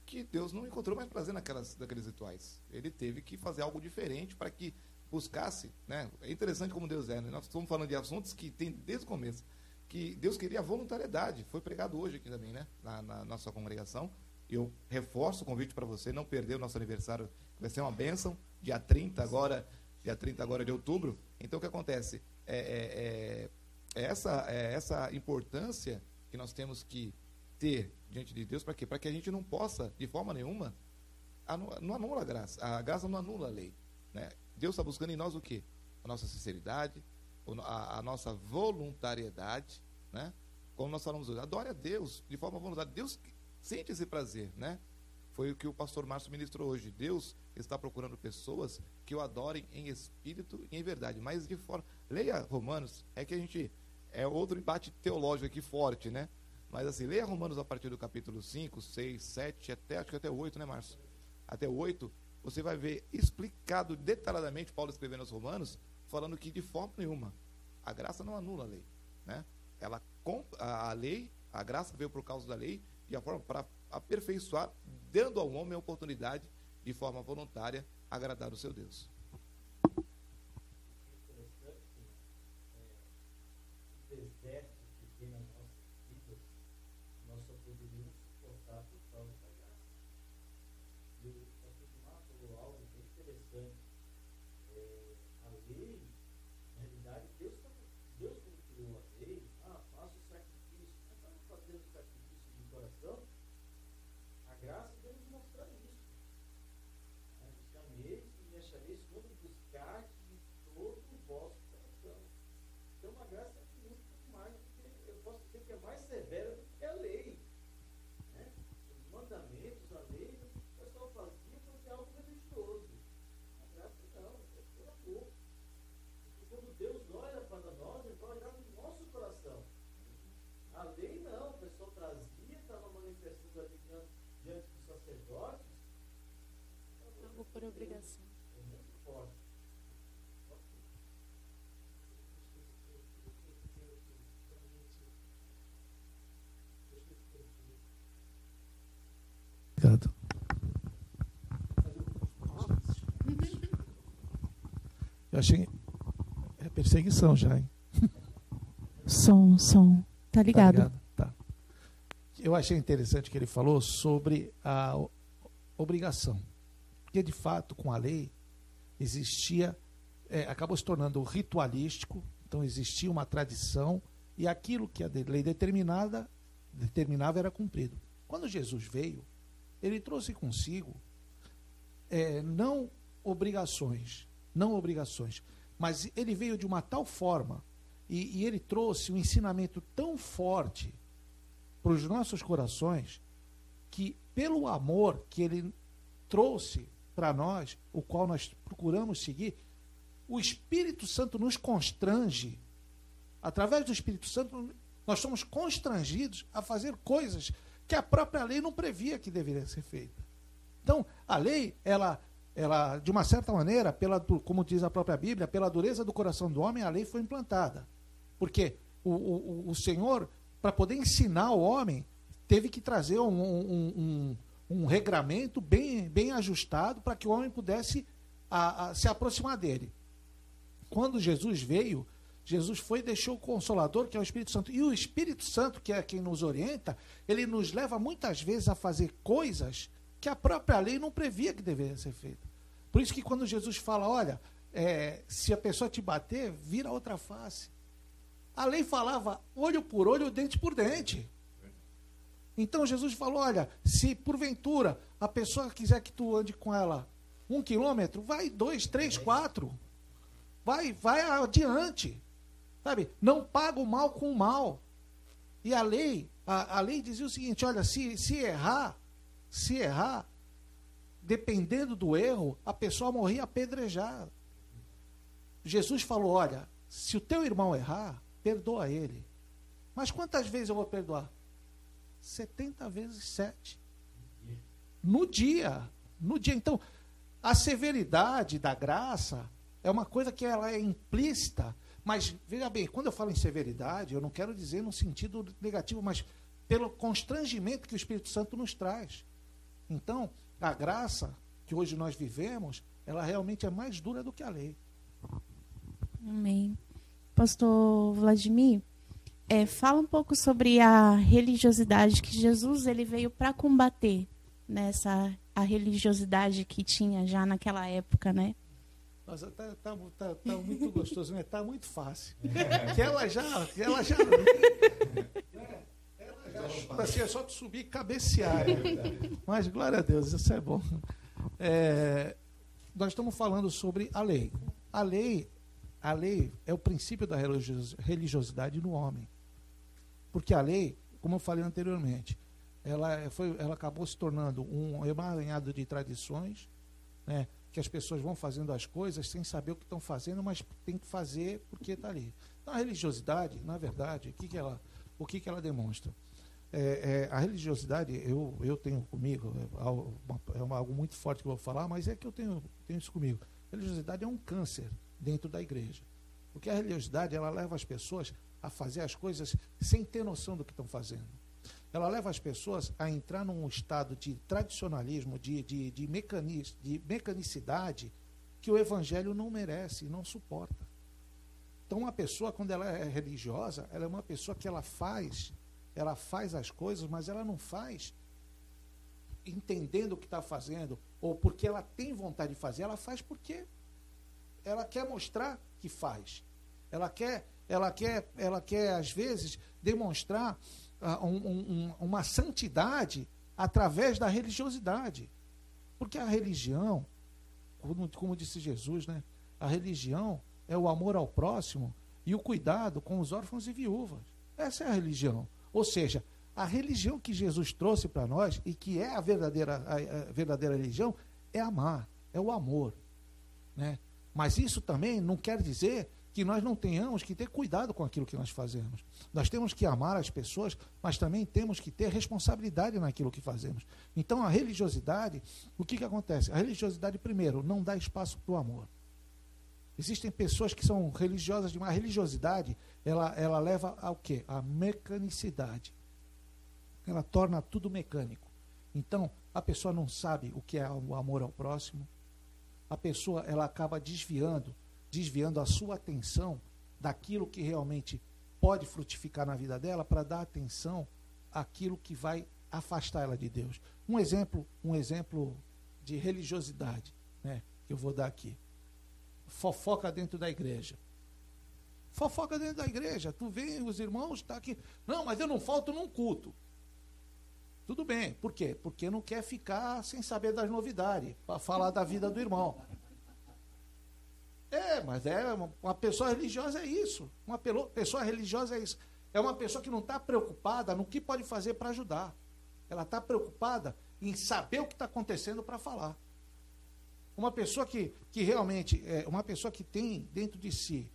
Speaker 5: que Deus não encontrou mais prazer naquelas, naqueles rituais. Ele teve que fazer algo diferente para que buscasse. Né? É interessante como Deus é. Né? Nós estamos falando de assuntos que tem desde o começo. Que Deus queria voluntariedade. Foi pregado hoje aqui também, né? na, na nossa congregação. Eu reforço o convite para você não perder o nosso aniversário, vai ser uma bênção, dia 30 agora, dia 30 agora de outubro. Então o que acontece? É, é, é, essa, é essa importância que nós temos que ter diante de Deus para quê? Para que a gente não possa, de forma nenhuma, não anula a graça. A graça não anula a lei. Né? Deus está buscando em nós o quê? A nossa sinceridade, a, a nossa voluntariedade, né? Como nós falamos hoje, adore a Deus de forma voluntária. Deus sente esse prazer, né? Foi o que o pastor Márcio ministrou hoje. Deus está procurando pessoas que o adorem em espírito e em verdade. Mas de forma. Leia Romanos, é que a gente. É outro embate teológico aqui forte, né? Mas assim, leia Romanos a partir do capítulo 5, 6, 7, até, acho que até 8, né, Márcio? Até 8, você vai ver explicado detalhadamente Paulo escrevendo aos Romanos, falando que de forma nenhuma a graça não anula a lei, né? Ela a lei, a graça veio por causa da lei de a forma para aperfeiçoar, dando ao homem a oportunidade, de forma voluntária, agradar o seu Deus.
Speaker 3: Que é mais severa que a lei. Né? Os mandamentos, a lei, o pessoal fazia porque é algo religioso. A graça não, é por amor. Quando Deus olha para nós, Ele vai olhar no nosso coração. A lei não, o pessoal trazia, estava manifestando ali diante dos sacerdotes.
Speaker 2: Algo por obrigação.
Speaker 4: Eu achei. É perseguição já, hein?
Speaker 2: Som, som. Tá ligado?
Speaker 4: Tá. Eu achei interessante que ele falou sobre a obrigação. Porque, de fato, com a lei, existia. é, acabou se tornando ritualístico, então existia uma tradição, e aquilo que a lei determinada, determinava era cumprido. Quando Jesus veio, ele trouxe consigo é, não obrigações, não obrigações, mas ele veio de uma tal forma e, e ele trouxe um ensinamento tão forte para os nossos corações que, pelo amor que ele trouxe para nós, o qual nós procuramos seguir, o Espírito Santo nos constrange. Através do Espírito Santo, nós somos constrangidos a fazer coisas que a própria lei não previa que deveria ser feita. Então, a lei, ela, ela de uma certa maneira, pela, como diz a própria Bíblia, pela dureza do coração do homem, a lei foi implantada. Porque o, o, o Senhor, para poder ensinar o homem, teve que trazer um, um, um, um regramento bem, bem ajustado para que o homem pudesse a, a, se aproximar dele. Quando Jesus veio, Jesus foi e deixou o Consolador, que é o Espírito Santo. E o Espírito Santo, que é quem nos orienta, ele nos leva muitas vezes a fazer coisas que a própria lei não previa que deveria ser feita. Por isso que quando Jesus fala, olha, é, se a pessoa te bater, vira outra face. A lei falava olho por olho, dente por dente. Então Jesus falou: olha, se porventura a pessoa quiser que tu ande com ela um quilômetro, vai dois, três, quatro. Vai, vai adiante. Sabe? Não paga o mal com o mal. E a lei, a, a lei dizia o seguinte: olha, se, se errar, se errar, dependendo do erro, a pessoa morria apedrejada. Jesus falou: olha, se o teu irmão errar, perdoa ele. Mas quantas vezes eu vou perdoar? 70 vezes 7. No dia. No dia. Então, a severidade da graça é uma coisa que ela é implícita. Mas, veja bem, quando eu falo em severidade, eu não quero dizer no sentido negativo, mas pelo constrangimento que o Espírito Santo nos traz. Então, a graça que hoje nós vivemos, ela realmente é mais dura do que a lei.
Speaker 2: Amém. Pastor Vladimir, é, fala um pouco sobre a religiosidade que Jesus ele veio para combater nessa a religiosidade que tinha já naquela época, né?
Speaker 4: Nossa, tá, tá, tá, tá muito gostoso, né? Tá muito fácil. Que ela já. Ela já. Assim, é só tu subir e cabecear. né? Mas glória a Deus, isso é bom. É, nós estamos falando sobre a lei. A lei, a lei é o princípio da religios- religiosidade no homem. Porque a lei, como eu falei anteriormente, ela, foi, ela acabou se tornando um emaranhado de tradições, né, que as pessoas vão fazendo as coisas sem saber o que estão fazendo, mas tem que fazer porque está ali. Então, a religiosidade, na verdade, o que, que, ela, o que, que ela demonstra? É, é, a religiosidade, eu, eu tenho comigo, é é algo muito forte que eu vou falar, mas é que eu tenho, tenho isso comigo. A religiosidade é um câncer dentro da igreja. Porque a religiosidade, ela leva as pessoas a fazer as coisas sem ter noção do que estão fazendo. Ela leva as pessoas a entrar num estado de tradicionalismo, de, de, de, mecanis, de mecanicidade, que o evangelho não merece, não suporta. Então, uma pessoa, quando ela é religiosa, ela é uma pessoa que ela faz, ela faz as coisas, mas ela não faz entendendo o que está fazendo, ou porque ela tem vontade de fazer, ela faz porque ela quer mostrar que faz. Ela quer, ela quer, ela quer às vezes demonstrar um, um, uma santidade através da religiosidade. Porque a religião, como, como disse Jesus, né? A religião é o amor ao próximo e o cuidado com os órfãos e viúvas. Essa é a religião. Ou seja, a religião que Jesus trouxe para nós e que é a verdadeira, a, a verdadeira religião é amar, é o amor. Né? Mas isso também não quer dizer que nós não tenhamos que ter cuidado com aquilo que nós fazemos. Nós temos que amar as pessoas, mas também temos que ter responsabilidade naquilo que fazemos. Então a religiosidade, o que, que acontece? A religiosidade, primeiro, não dá espaço para o amor. Existem pessoas que são religiosas demais. A religiosidade, ela, ela leva ao quê? A mecanicidade. Ela torna tudo mecânico. Então, a pessoa não sabe o que é o amor ao próximo. A pessoa, ela acaba desviando desviando a sua atenção daquilo que realmente pode frutificar na vida dela para dar atenção àquilo que vai afastar ela de Deus. Um exemplo, um exemplo de religiosidade, né, que eu vou dar aqui. Fofoca dentro da igreja. Fofoca dentro da igreja. Tu vê os irmãos tá aqui. Não, mas eu não falto num culto. Tudo bem. Por quê? Porque não quer ficar sem saber das novidades para falar da vida do irmão. É, mas é uma, pessoa religiosa é isso. Uma pessoa religiosa é isso. É uma pessoa que não está preocupada no que pode fazer para ajudar. Ela está preocupada em saber o que está acontecendo para falar. Uma pessoa que, que realmente, é, uma pessoa que tem dentro de si,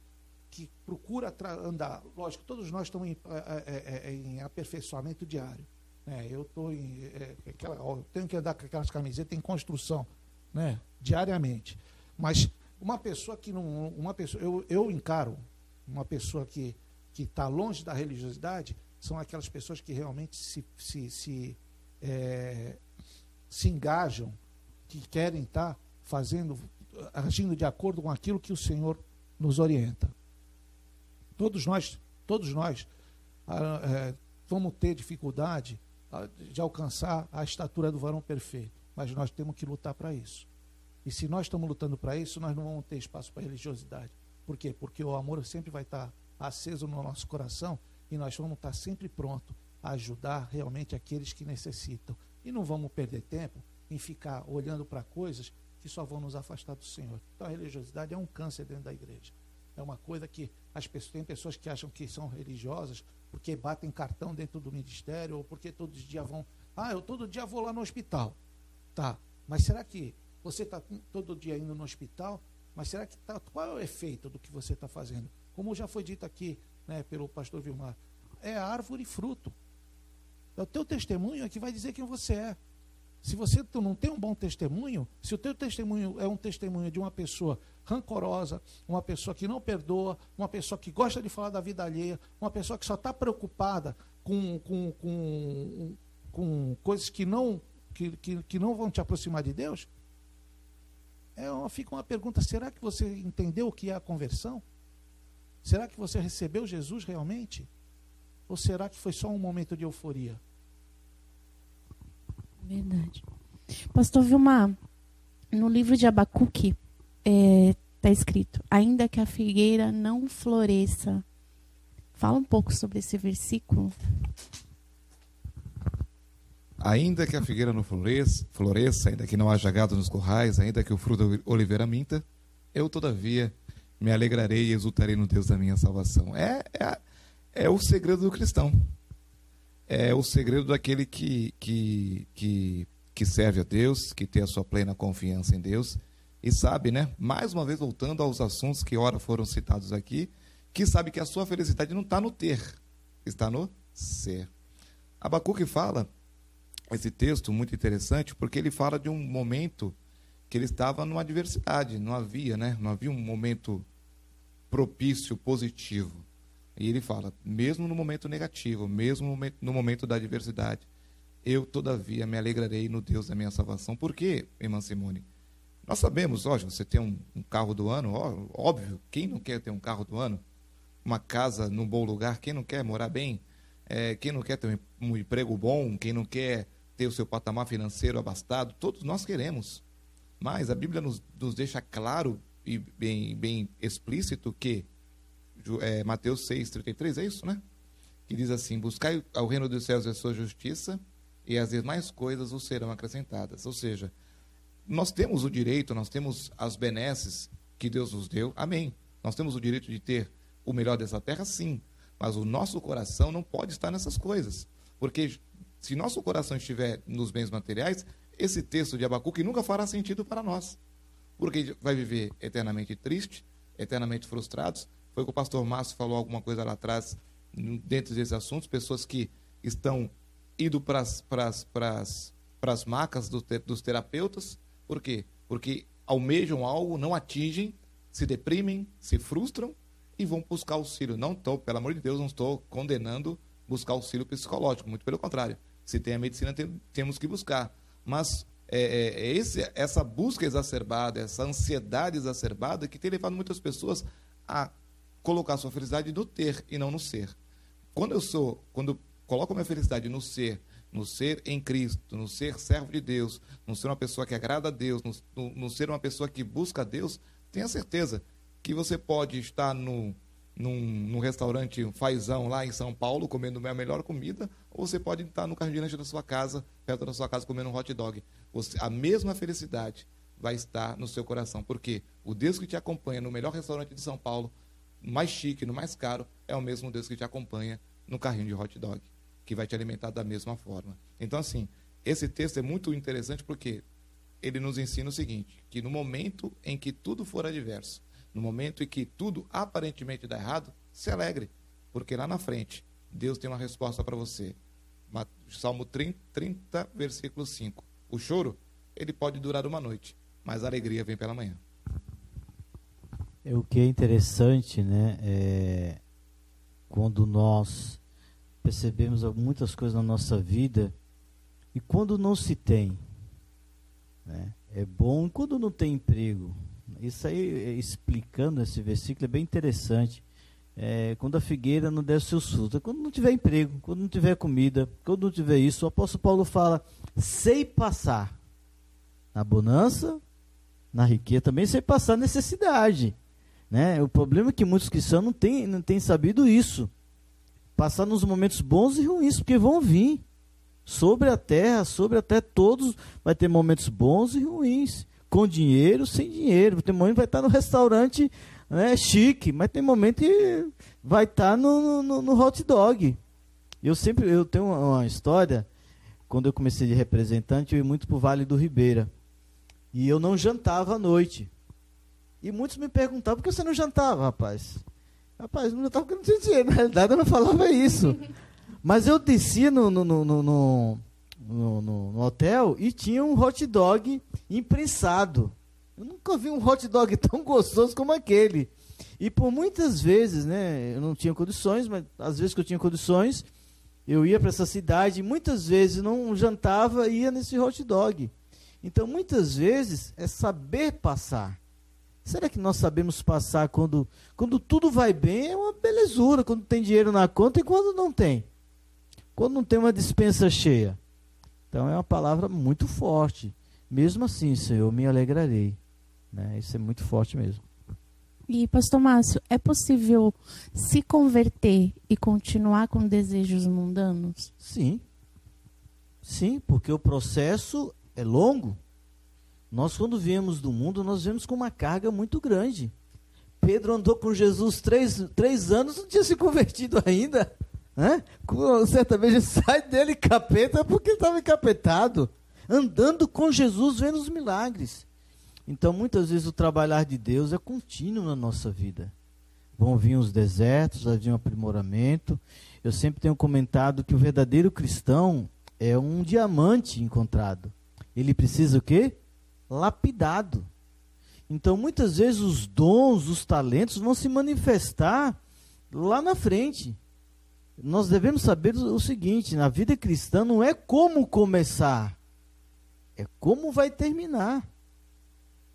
Speaker 4: que procura andar, lógico, todos nós estamos em, é, é, em aperfeiçoamento diário. Né? Eu tô em, é, aquela, eu tenho que andar com aquelas camisetas em construção, né? diariamente. Mas uma pessoa que não. Uma pessoa, eu, eu encaro uma pessoa que está longe da religiosidade são aquelas pessoas que realmente se, se, se, é, se engajam, que querem estar tá fazendo, agindo de acordo com aquilo que o Senhor nos orienta. Todos nós, todos nós é, vamos ter dificuldade de alcançar a estatura do varão perfeito, mas nós temos que lutar para isso. E se nós estamos lutando para isso, nós não vamos ter espaço para religiosidade. Por quê? Porque o amor sempre vai estar aceso no nosso coração e nós vamos estar sempre prontos a ajudar realmente aqueles que necessitam. E não vamos perder tempo em ficar olhando para coisas que só vão nos afastar do Senhor. Então a religiosidade é um câncer dentro da igreja. É uma coisa que as pessoas tem pessoas que acham que são religiosas porque batem cartão dentro do ministério ou porque todos os dias vão, ah, eu todo dia vou lá no hospital. Tá, mas será que você está todo dia indo no hospital, mas será que tá, qual é o efeito do que você está fazendo? Como já foi dito aqui né, pelo pastor Vilmar, é árvore e fruto. É o teu testemunho que vai dizer quem você é. Se você não tem um bom testemunho, se o teu testemunho é um testemunho de uma pessoa rancorosa, uma pessoa que não perdoa, uma pessoa que gosta de falar da vida alheia, uma pessoa que só está preocupada com, com, com, com coisas que não, que, que, que não vão te aproximar de Deus, é uma, fica uma pergunta: será que você entendeu o que é a conversão? Será que você recebeu Jesus realmente? Ou será que foi só um momento de euforia?
Speaker 2: Verdade. Pastor Vilmar, no livro de Abacuque está é, tá escrito: ainda que a figueira não floresça. Fala um pouco sobre esse versículo.
Speaker 5: Ainda que a figueira não floresça, floresça, ainda que não haja gado nos currais, ainda que o fruto da oliveira minta, eu, todavia, me alegrarei e exultarei no Deus da minha salvação. É, é, é o segredo do cristão. É o segredo daquele que, que, que, que serve a Deus, que tem a sua plena confiança em Deus e sabe, né? Mais uma vez, voltando aos assuntos que ora foram citados aqui, que sabe que a sua felicidade não está no ter, está no ser. Abacuque fala esse texto muito interessante porque ele fala de um momento que ele estava numa adversidade, não havia, né? Não havia um momento propício, positivo. E ele fala, mesmo no momento negativo, mesmo no momento da adversidade, eu todavia me alegrarei no Deus da minha salvação. Por quê, irmã Simone? Nós sabemos, lógico, você tem um, um carro do ano, ó, óbvio, quem não quer ter um carro do ano? Uma casa num bom lugar, quem não quer morar bem? É, quem não quer ter um, um emprego bom? Quem não quer ter o seu patamar financeiro abastado, todos nós queremos. Mas a Bíblia nos, nos deixa claro e bem, bem explícito que é, Mateus 6,33, é isso, né? que diz assim: Buscai ao reino dos céus a sua justiça, e as demais coisas os serão acrescentadas. Ou seja, nós temos o direito, nós temos as benesses que Deus nos deu, amém. Nós temos o direito de ter o melhor dessa terra, sim. Mas o nosso coração não pode estar nessas coisas. Porque se nosso coração estiver nos bens materiais, esse texto de Abacuque nunca fará sentido para nós. Porque vai viver eternamente triste, eternamente frustrados. Foi que o pastor Márcio falou alguma coisa lá atrás, dentro desses assuntos, pessoas que estão indo para as macas do, dos terapeutas. Por quê? Porque almejam algo, não atingem, se deprimem, se frustram e vão buscar auxílio. Não estou, pelo amor de Deus, não estou condenando buscar auxílio psicológico, muito pelo contrário. Se tem a medicina, tem, temos que buscar. Mas é, é, é esse, essa busca exacerbada, essa ansiedade exacerbada que tem levado muitas pessoas a colocar sua felicidade no ter e não no ser. Quando eu sou, quando eu coloco minha felicidade no ser, no ser em Cristo, no ser servo de Deus, no ser uma pessoa que agrada a Deus, no, no, no ser uma pessoa que busca a Deus, tenha certeza que você pode estar no, num, num restaurante fazão lá em São Paulo, comendo a melhor comida, ou você pode estar no carro da sua casa, perto da sua casa, comendo um hot dog. Você, a mesma felicidade vai estar no seu coração, porque o Deus que te acompanha no melhor restaurante de São Paulo, mais chique, no mais caro, é o mesmo Deus que te acompanha no carrinho de hot dog, que vai te alimentar da mesma forma. Então, assim, esse texto é muito interessante porque ele nos ensina o seguinte: que no momento em que tudo for adverso, no momento em que tudo aparentemente dá errado, se alegre, porque lá na frente Deus tem uma resposta para você. Salmo 30, 30, versículo 5. O choro, ele pode durar uma noite, mas a alegria vem pela manhã.
Speaker 3: É o que é interessante, né? É quando nós percebemos muitas coisas na nossa vida e quando não se tem, né? É bom quando não tem emprego, isso aí, explicando esse versículo, é bem interessante. É, quando a figueira não der seus frutos, é quando não tiver emprego, quando não tiver comida, quando não tiver isso, o apóstolo Paulo fala: sei passar na bonança, na riqueza, também sei passar necessidade. Né? O problema é que muitos cristãos não têm, não têm sabido isso. Passar nos momentos bons e ruins, porque vão vir. Sobre a terra, sobre até todos, vai ter momentos bons e ruins com dinheiro, sem dinheiro. Tem momento que vai estar no restaurante né, chique, mas tem momento que vai estar no, no, no hot dog. Eu sempre eu tenho uma, história, quando eu comecei de representante, eu ia muito para o Vale do Ribeira. E eu não jantava à noite. E muitos me perguntavam, por que você não jantava, rapaz? Rapaz, não jantava porque não tinha dinheiro. Na realidade, eu não falava isso. Mas eu descia no, no, no, no no, no, no, hotel e tinha um hot dog imprensado. Eu nunca vi um hot dog tão gostoso como aquele. E por muitas vezes, né, eu não tinha condições, mas às vezes que eu tinha condições, eu ia para essa cidade e muitas vezes não jantava e ia nesse hot dog. Então, muitas vezes é saber passar. Será que nós sabemos passar quando, quando tudo vai bem? É uma belezura, quando tem dinheiro na conta e quando não tem. Quando não tem uma dispensa cheia. Então é uma palavra muito forte. Mesmo assim, Senhor, me alegrarei. Né? Isso é muito forte mesmo.
Speaker 2: E, Pastor Márcio, é possível se converter e continuar com desejos mundanos?
Speaker 3: Sim. Sim, porque o processo é longo. Nós, quando viemos do mundo, nós viemos com uma carga muito grande. Pedro andou com Jesus três, três anos, não tinha se convertido ainda. Né? Certa vez sai dele capeta porque ele estava encapetado, andando com Jesus, vendo os milagres. Então, muitas vezes, o trabalhar de Deus é contínuo na nossa vida. Vão vir os desertos, vai vir um aprimoramento. Eu sempre tenho comentado que o verdadeiro cristão é um diamante encontrado. Ele precisa o quê? Lapidado. Então, muitas vezes, os dons, os talentos vão se manifestar lá na frente nós devemos saber o seguinte: na vida cristã não é como começar, é como vai terminar.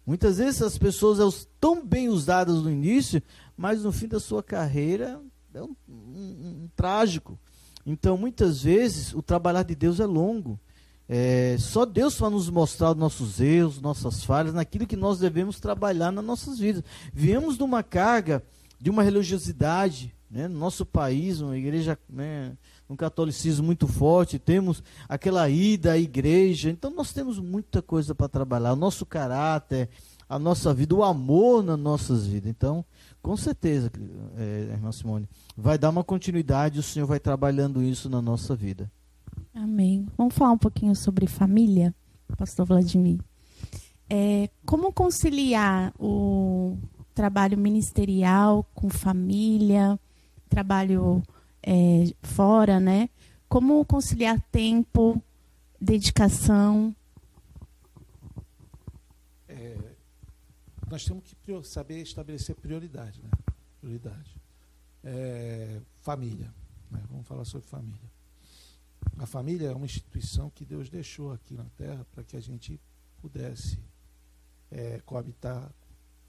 Speaker 3: Muitas vezes as pessoas estão bem usadas no início, mas no fim da sua carreira é um, um, um trágico. Então, muitas vezes, o trabalhar de Deus é longo. É, só Deus vai nos mostrar os nossos erros, nossas falhas, naquilo que nós devemos trabalhar nas nossas vidas. Viemos de uma carga, de uma religiosidade, Né? No nosso país, uma igreja, né, um catolicismo muito forte, temos aquela ida à igreja, então nós temos muita coisa para trabalhar, o nosso caráter, a nossa vida, o amor nas nossas vidas. Então, com certeza, é, irmã Simone, vai dar uma continuidade, o Senhor vai trabalhando isso na nossa vida.
Speaker 2: Amém. Vamos falar um pouquinho sobre família, pastor Vladimir. É, como conciliar o trabalho ministerial com família, trabalho é, fora, né? Como conciliar tempo, dedicação?
Speaker 4: É, nós temos que saber estabelecer prioridade, né? Prioridade. É, família. Né? Vamos falar sobre família. A família é uma instituição que Deus deixou aqui na Terra para que a gente pudesse é, coabitar,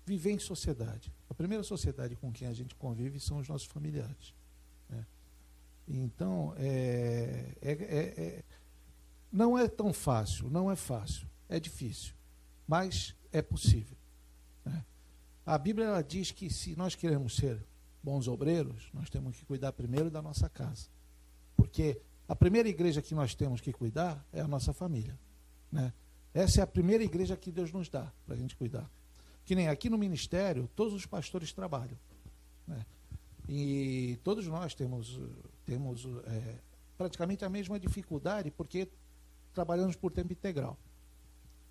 Speaker 4: viver em sociedade. A primeira sociedade com quem a gente convive são os nossos familiares. Né? Então, é, é, é, é, não é tão fácil, não é fácil, é difícil, mas é possível. Né? A Bíblia ela diz que se nós queremos ser bons obreiros, nós temos que cuidar primeiro da nossa casa. Porque a primeira igreja que nós temos que cuidar é a nossa família. Né? Essa é a primeira igreja que Deus nos dá para a gente cuidar. Que nem aqui no ministério, todos os pastores trabalham. Né? E todos nós temos, temos é, praticamente a mesma dificuldade, porque trabalhamos por tempo integral.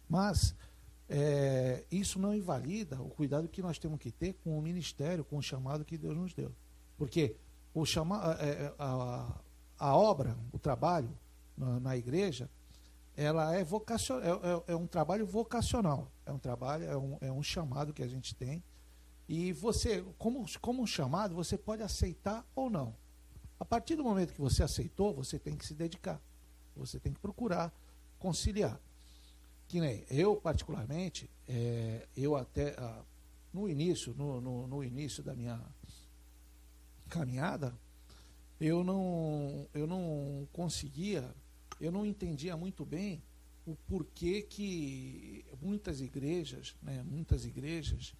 Speaker 4: Mas é, isso não invalida o cuidado que nós temos que ter com o ministério, com o chamado que Deus nos deu. Porque o chama, é, é a, a obra, o trabalho na, na igreja, ela é vocacional, é, é, é, um trabalho vocacional, é um trabalho, é um, é um chamado que a gente tem. E você, como, como um chamado, você pode aceitar ou não. A partir do momento que você aceitou, você tem que se dedicar. Você tem que procurar conciliar. Que nem eu, particularmente, é, eu até ah, no início, no, no, no início da minha caminhada, eu não, eu não conseguia eu não entendia muito bem o porquê que muitas igrejas, né, muitas igrejas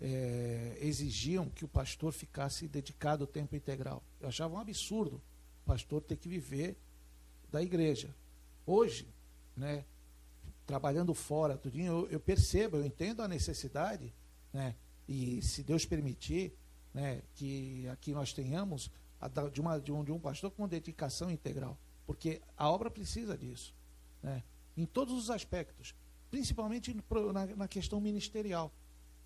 Speaker 4: é, exigiam que o pastor ficasse dedicado ao tempo integral. Eu achava um absurdo o pastor ter que viver da igreja. Hoje, né, trabalhando fora, tudinho, eu, eu percebo, eu entendo a necessidade, né, e se Deus permitir, né, que aqui nós tenhamos de, uma, de, um, de um pastor com dedicação integral porque a obra precisa disso, né? em todos os aspectos, principalmente na, na questão ministerial,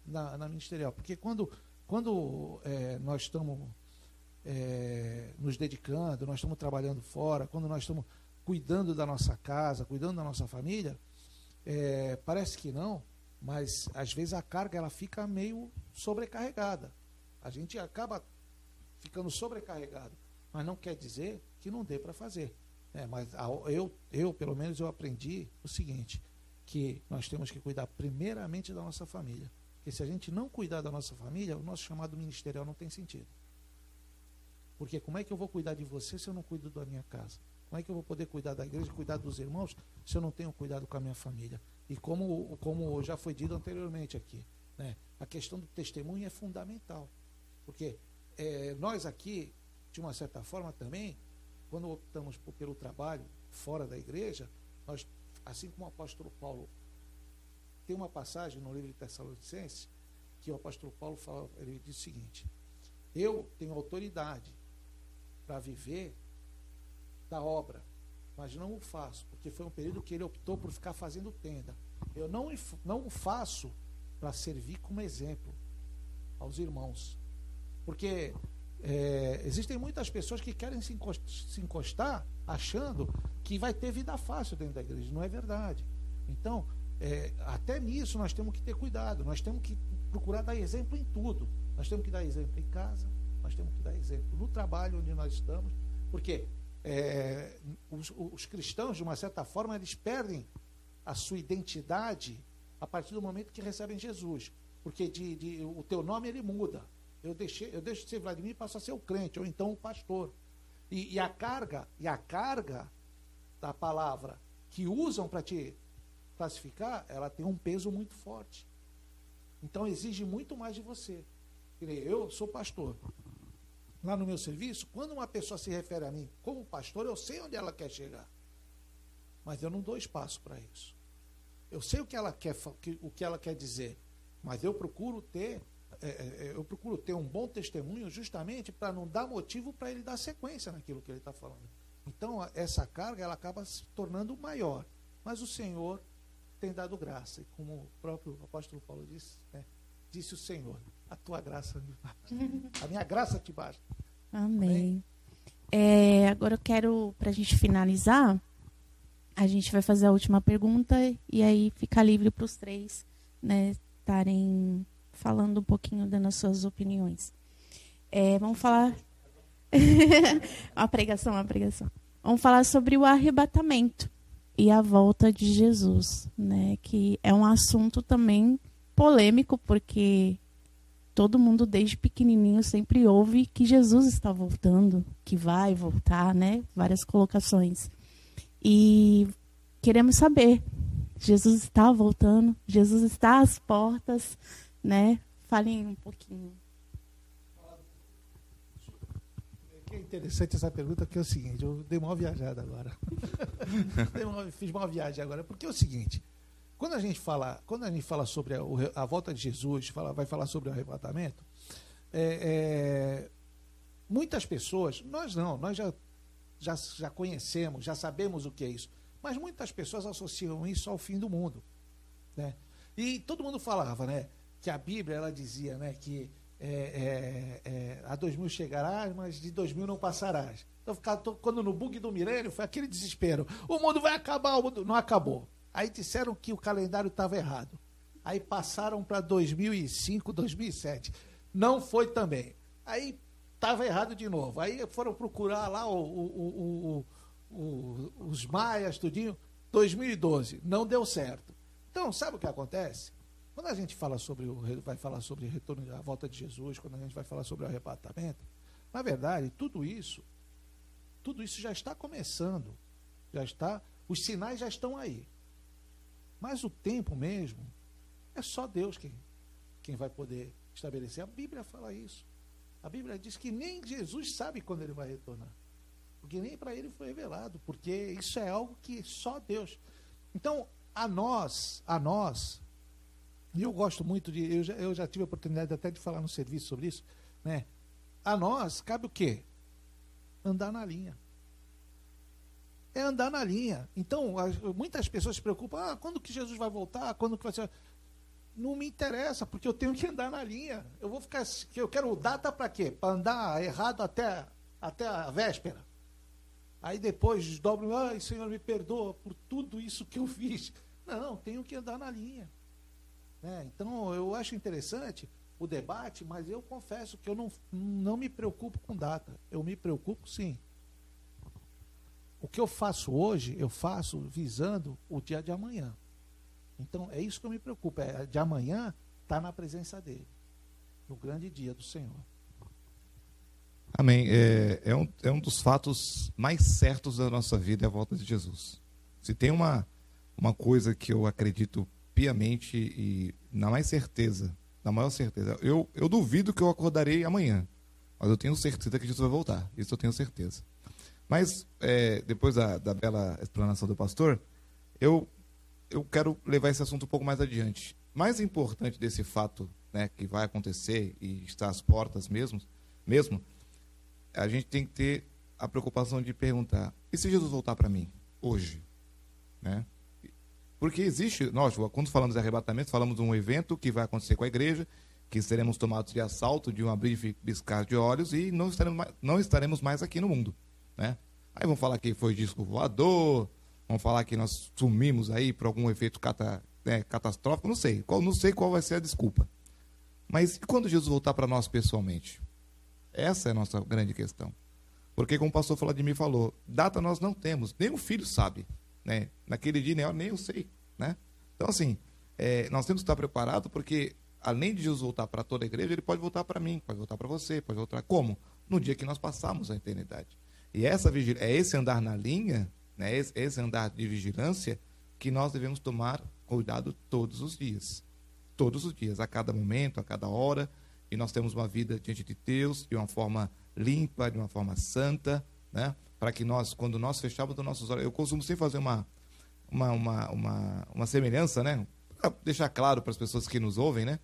Speaker 4: na, na, ministerial, porque quando, quando é, nós estamos é, nos dedicando, nós estamos trabalhando fora, quando nós estamos cuidando da nossa casa, cuidando da nossa família, é, parece que não, mas às vezes a carga ela fica meio sobrecarregada. A gente acaba ficando sobrecarregado, mas não quer dizer que não dê para fazer. É, mas eu, eu, pelo menos, eu aprendi o seguinte, que nós temos que cuidar primeiramente da nossa família. Porque se a gente não cuidar da nossa família, o nosso chamado ministerial não tem sentido. Porque como é que eu vou cuidar de você se eu não cuido da minha casa? Como é que eu vou poder cuidar da igreja, cuidar dos irmãos, se eu não tenho cuidado com a minha família? E como, como já foi dito anteriormente aqui, né, a questão do testemunho é fundamental. Porque é, nós aqui, de uma certa forma também, quando optamos por, pelo trabalho fora da igreja, nós, assim como o apóstolo Paulo, tem uma passagem no livro de Tessalonicenses que o apóstolo Paulo fala, ele diz o seguinte: Eu tenho autoridade para viver da obra, mas não o faço, porque foi um período que ele optou por ficar fazendo tenda. Eu não, não o faço para servir como exemplo aos irmãos. Porque é, existem muitas pessoas que querem se encostar, achando que vai ter vida fácil dentro da igreja. Não é verdade. Então, é, até nisso nós temos que ter cuidado. Nós temos que procurar dar exemplo em tudo. Nós temos que dar exemplo em casa, nós temos que dar exemplo no trabalho onde nós estamos, porque é, os, os cristãos, de uma certa forma, eles perdem a sua identidade a partir do momento que recebem Jesus. Porque de, de, o teu nome ele muda eu deixei, eu deixo de ser Vladimir e passo a ser o crente, ou então o pastor. E, e a carga, e a carga da palavra que usam para te classificar, ela tem um peso muito forte. Então exige muito mais de você. Eu sou pastor. lá no meu serviço, quando uma pessoa se refere a mim como pastor, eu sei onde ela quer chegar. Mas eu não dou espaço para isso. Eu sei o que ela quer, o que ela quer dizer, mas eu procuro ter é, é, eu procuro ter um bom testemunho justamente para não dar motivo para ele dar sequência naquilo que ele está falando. Então, essa carga ela acaba se tornando maior. Mas o Senhor tem dado graça. E como o próprio apóstolo Paulo disse, né, disse o Senhor, a tua graça me basta. A minha graça te basta.
Speaker 2: Amém. É, agora eu quero, para a gente finalizar, a gente vai fazer a última pergunta e aí fica livre para os três né, estarem falando um pouquinho das suas opiniões. É, vamos falar. uma pregação, uma pregação. Vamos falar sobre o arrebatamento e a volta de Jesus, né? Que é um assunto também polêmico, porque todo mundo desde pequenininho sempre ouve que Jesus está voltando, que vai voltar, né? Várias colocações. E queremos saber, Jesus está voltando, Jesus está às portas, né? Falem um pouquinho.
Speaker 4: É interessante essa pergunta, que é o seguinte, eu dei uma viajada agora. uma, fiz uma viagem agora, porque é o seguinte, quando a gente fala, quando a gente fala sobre a, a volta de Jesus, fala, vai falar sobre o arrebatamento, é, é, muitas pessoas, nós não, nós já, já, já conhecemos, já sabemos o que é isso, mas muitas pessoas associam isso ao fim do mundo. Né? E todo mundo falava, né? Que a Bíblia ela dizia né, que é, é, é, a 2000 chegarás, mas de 2000 não passarás. Então, quando no bug do milênio, foi aquele desespero. O mundo vai acabar, o mundo não acabou. Aí disseram que o calendário estava errado. Aí passaram para 2005, 2007. Não foi também. Aí estava errado de novo. Aí foram procurar lá o, o, o, os maias, tudinho. 2012. Não deu certo. Então, sabe o que acontece? Quando a gente fala sobre o, vai falar sobre retorno da volta de Jesus, quando a gente vai falar sobre o arrebatamento, na verdade, tudo isso, tudo isso já está começando. Já está, os sinais já estão aí. Mas o tempo mesmo é só Deus quem, quem vai poder estabelecer. A Bíblia fala isso. A Bíblia diz que nem Jesus sabe quando ele vai retornar. Porque nem para ele foi revelado, porque isso é algo que só Deus. Então, a nós, a nós, e eu gosto muito de. Eu já, eu já tive a oportunidade até de falar no serviço sobre isso. Né? A nós cabe o quê? Andar na linha. É andar na linha. Então, muitas pessoas se preocupam: ah, quando que Jesus vai voltar? Quando que vai ser. Não me interessa, porque eu tenho que andar na linha. Eu vou ficar. Eu quero data para quê? Para andar errado até, até a véspera. Aí depois desdobro, ai, Senhor, me perdoa por tudo isso que eu fiz. Não, tenho que andar na linha. Né? Então, eu acho interessante o debate, mas eu confesso que eu não, não me preocupo com data. Eu me preocupo sim. O que eu faço hoje, eu faço visando o dia de amanhã. Então, é isso que eu me preocupo. É de amanhã estar tá na presença dele. No grande dia do Senhor.
Speaker 5: Amém. É, é, um, é um dos fatos mais certos da nossa vida é a volta de Jesus. Se tem uma, uma coisa que eu acredito piamente e na mais certeza, na maior certeza. Eu, eu duvido que eu acordarei amanhã, mas eu tenho certeza que Jesus vai voltar. Isso eu tenho certeza. Mas, é, depois da, da bela explanação do pastor, eu, eu quero levar esse assunto um pouco mais adiante. Mais importante desse fato né, que vai acontecer e está às portas mesmo, mesmo, a gente tem que ter a preocupação de perguntar: e se Jesus voltar para mim hoje? Né? Porque existe, nós, quando falamos de arrebatamento, falamos de um evento que vai acontecer com a igreja, que seremos tomados de assalto, de um abrir e piscar de olhos e não estaremos mais, não estaremos mais aqui no mundo. Né? Aí vão falar que foi disco voador, vão falar que nós sumimos aí por algum efeito cata, né, catastrófico, não sei. Qual, não sei qual vai ser a desculpa. Mas e quando Jesus voltar para nós pessoalmente? Essa é a nossa grande questão. Porque, como o pastor Vladimir falou, data nós não temos, nem o filho sabe. Né? Naquele dia nem eu, nem eu sei. Né? Então, assim, é, nós temos que estar preparados porque, além de Jesus voltar para toda a igreja, ele pode voltar para mim, pode voltar para você, pode voltar como? No dia que nós passamos a eternidade. E essa é esse andar na linha, né, esse, esse andar de vigilância, que nós devemos tomar cuidado todos os dias. Todos os dias, a cada momento, a cada hora. E nós temos uma vida diante de Deus de uma forma limpa, de uma forma santa, né? Para que nós, quando nós fechamos os nossos olhos, eu costumo sempre fazer uma, uma, uma, uma, uma semelhança, né? Pra deixar claro para as pessoas que nos ouvem, né?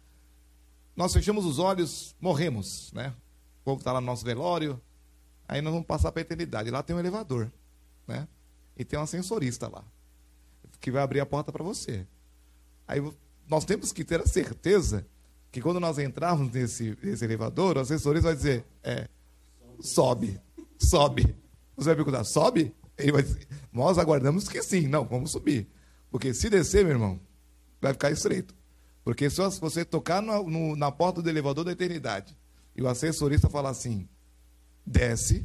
Speaker 5: Nós fechamos os olhos, morremos, né? O povo está lá no nosso velório, aí nós vamos passar para a eternidade. Lá tem um elevador, né? E tem um ascensorista lá, que vai abrir a porta para você. Aí nós temos que ter a certeza que quando nós entrarmos nesse, nesse elevador, o ascensorista vai dizer, é, sobe, sobe. Vai perguntar, sobe? Ele vai dizer, nós aguardamos que sim, não, vamos subir. Porque se descer, meu irmão, vai ficar estreito. Porque se você tocar no, no, na porta do elevador da eternidade e o assessorista falar assim, desce,